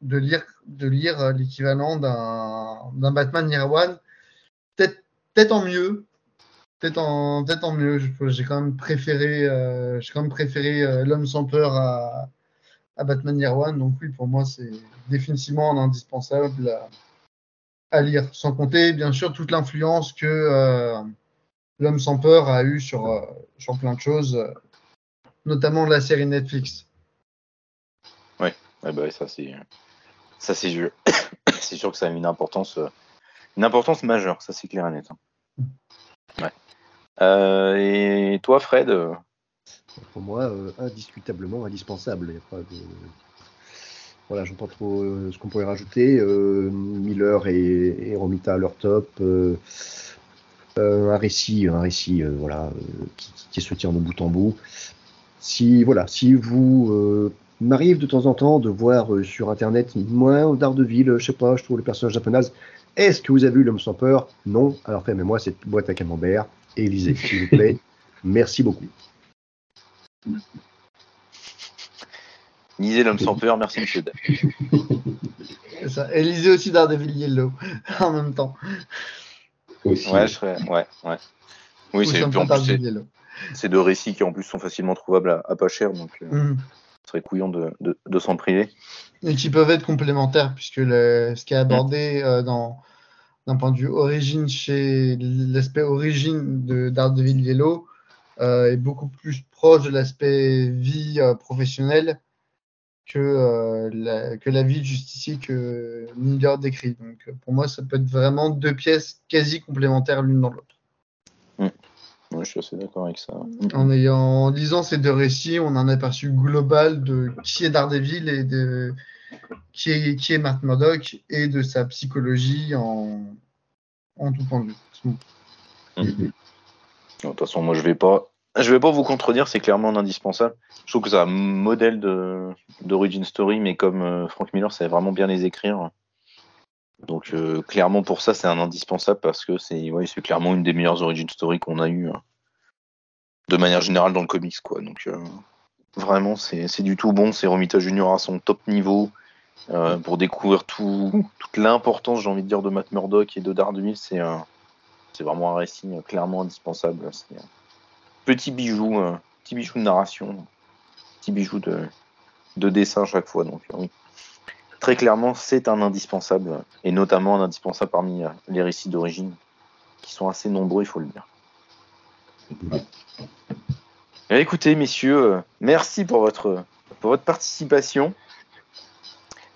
de lire, de lire euh, l'équivalent d'un d'un Batman Year One. Peut-être peut en mieux. Peut-être en, peut en mieux. J'ai quand même préféré, euh, j'ai quand même préféré euh, l'homme sans peur à, à Batman Year One. Donc oui, pour moi, c'est définitivement un indispensable à, à lire. Sans compter, bien sûr, toute l'influence que euh, l'homme sans peur a eu sur, euh, sur plein de choses, euh, notamment la série Netflix. Eh ben, ça, c'est, ça, c'est sûr. c'est sûr que ça a une importance, euh, une importance majeure, ça, c'est clair et net. hein. Ouais. Euh, et toi, Fred Pour moi, euh, indiscutablement indispensable. Il y a pas de- Voilà, j'entends trop euh, ce qu'on pourrait rajouter. Euh, Miller et, et Romita à leur top. Euh, euh, un récit, un récit, euh, voilà, euh, qui, qui se tient de bout en bout. Si voilà, si vous euh, m'arrive de temps en temps de voir euh, sur internet, moi, au Daredevil, je sais pas, je trouve le personnage japonais. Est-ce que vous avez vu l'homme sans peur? Non. Alors fermez-moi cette boîte à camembert et lisez, s'il vous plaît. Merci beaucoup. Lisez l'homme sans peur, merci monsieur. Et lisez aussi Daredevil Yellow en même temps. Aussi. Ouais, je serais, ouais, ouais. Oui, Ou c'est, simplement en plus, c'est, deux récits qui en plus sont facilement trouvables à, à pas cher, donc euh, Mhm. ce serait couillon de, de, de s'en priver. Et qui peuvent être complémentaires, puisque le, ce qui est abordé euh, dans, d'un point de vue origine chez l'aspect origine de Daredevil Yellow euh, est beaucoup plus proche de l'aspect vie euh, professionnelle que, euh, la, que la vie de justicier que Miller décrit. Donc euh, pour moi, ça peut être vraiment deux pièces quasi complémentaires l'une dans l'autre. Ouais, je suis assez d'accord avec ça. En, ayant, en lisant ces deux récits, on a un aperçu global de qui est Daredevil et de qui est, qui est Matt Murdock et de sa psychologie en, en tout point de vue. Mhm. De toute façon, moi, je vais pas, je vais pas vous contredire, c'est clairement un indispensable. Je trouve que c'est un modèle d'origin story, mais comme euh, Frank Miller savait vraiment bien les écrire. Donc, euh, clairement, pour ça, c'est un indispensable parce que c'est, ouais, clairement une des meilleures origin story qu'on a eu hein, de manière générale dans le comics, quoi. Donc, euh, vraiment, c'est, du tout bon. C'est Romita Junior à son top niveau. euh, pour découvrir tout, toute l'importance, j'ai envie de dire, de Matt Murdock et de Daredevil, c'est c'est vraiment un récit clairement indispensable. Petit bijou, petit bijou de narration, petit bijou de, de dessin à chaque fois. Donc euh, oui, très clairement, c'est un indispensable, et notamment un indispensable parmi euh, les récits d'origine, qui sont assez nombreux, il faut le dire. Eh, écoutez, messieurs, euh, merci pour votre, pour votre participation.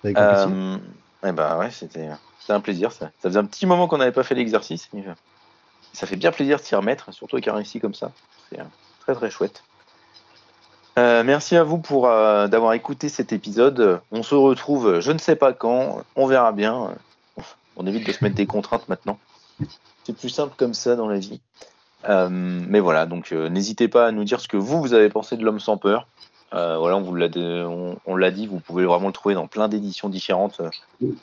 Avec. Euh, eh ben ouais, c'était c'était un plaisir. Ça, ça faisait un petit moment qu'on n'avait pas fait l'exercice. Ça fait bien plaisir de s'y remettre, surtout avec un récit comme ça. C'est euh, très très chouette. Euh, merci à vous pour euh, d'avoir écouté cet épisode. On se retrouve, je ne sais pas quand, on verra bien. On évite de se mettre des contraintes maintenant. C'est plus simple comme ça dans la vie. Euh, mais voilà, donc n'hésitez pas à nous dire ce que vous, vous avez pensé de l'homme sans peur. Voilà, on l'a dit, vous pouvez vraiment le trouver dans plein d'éditions différentes.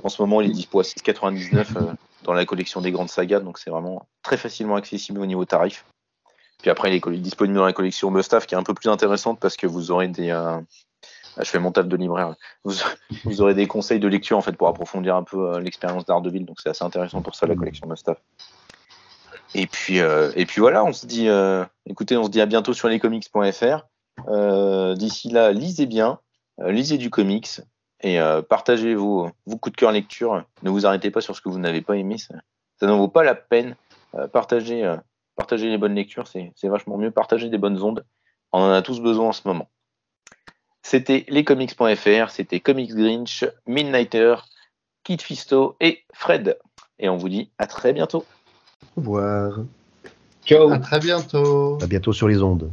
En ce moment, il est dispo à 6,99 euh, dans la collection des grandes sagas, donc c'est vraiment très facilement accessible au niveau tarif. Puis après, il est disponible dans la collection Mustaf, qui est un peu plus intéressante parce que vous aurez des. euh, ah, je fais mon taf de libraire. Vous, aurez des conseils de lecture en fait pour approfondir un peu euh, l'expérience d'Ardeville, donc c'est assez intéressant pour ça la collection Mustaf. Et puis, euh, et puis voilà, on se dit, euh, écoutez, on se dit à bientôt sur lescomics.fr. Euh, D'ici là, lisez bien, lisez du comics et partagez vos, vos coups de cœur lecture. Ne vous arrêtez pas sur ce que vous n'avez pas aimé, ça, ça n'en vaut pas la peine. Partagez, partagez les bonnes lectures, c'est c'est vachement mieux. Partagez des bonnes ondes, on en a tous besoin en ce moment. C'était lescomics.fr, c'était Comics Grinch, Midnighter, Kid Fisto et Fred. Et on vous dit à très bientôt. Au revoir. Ciao À très bientôt. À bientôt sur les ondes.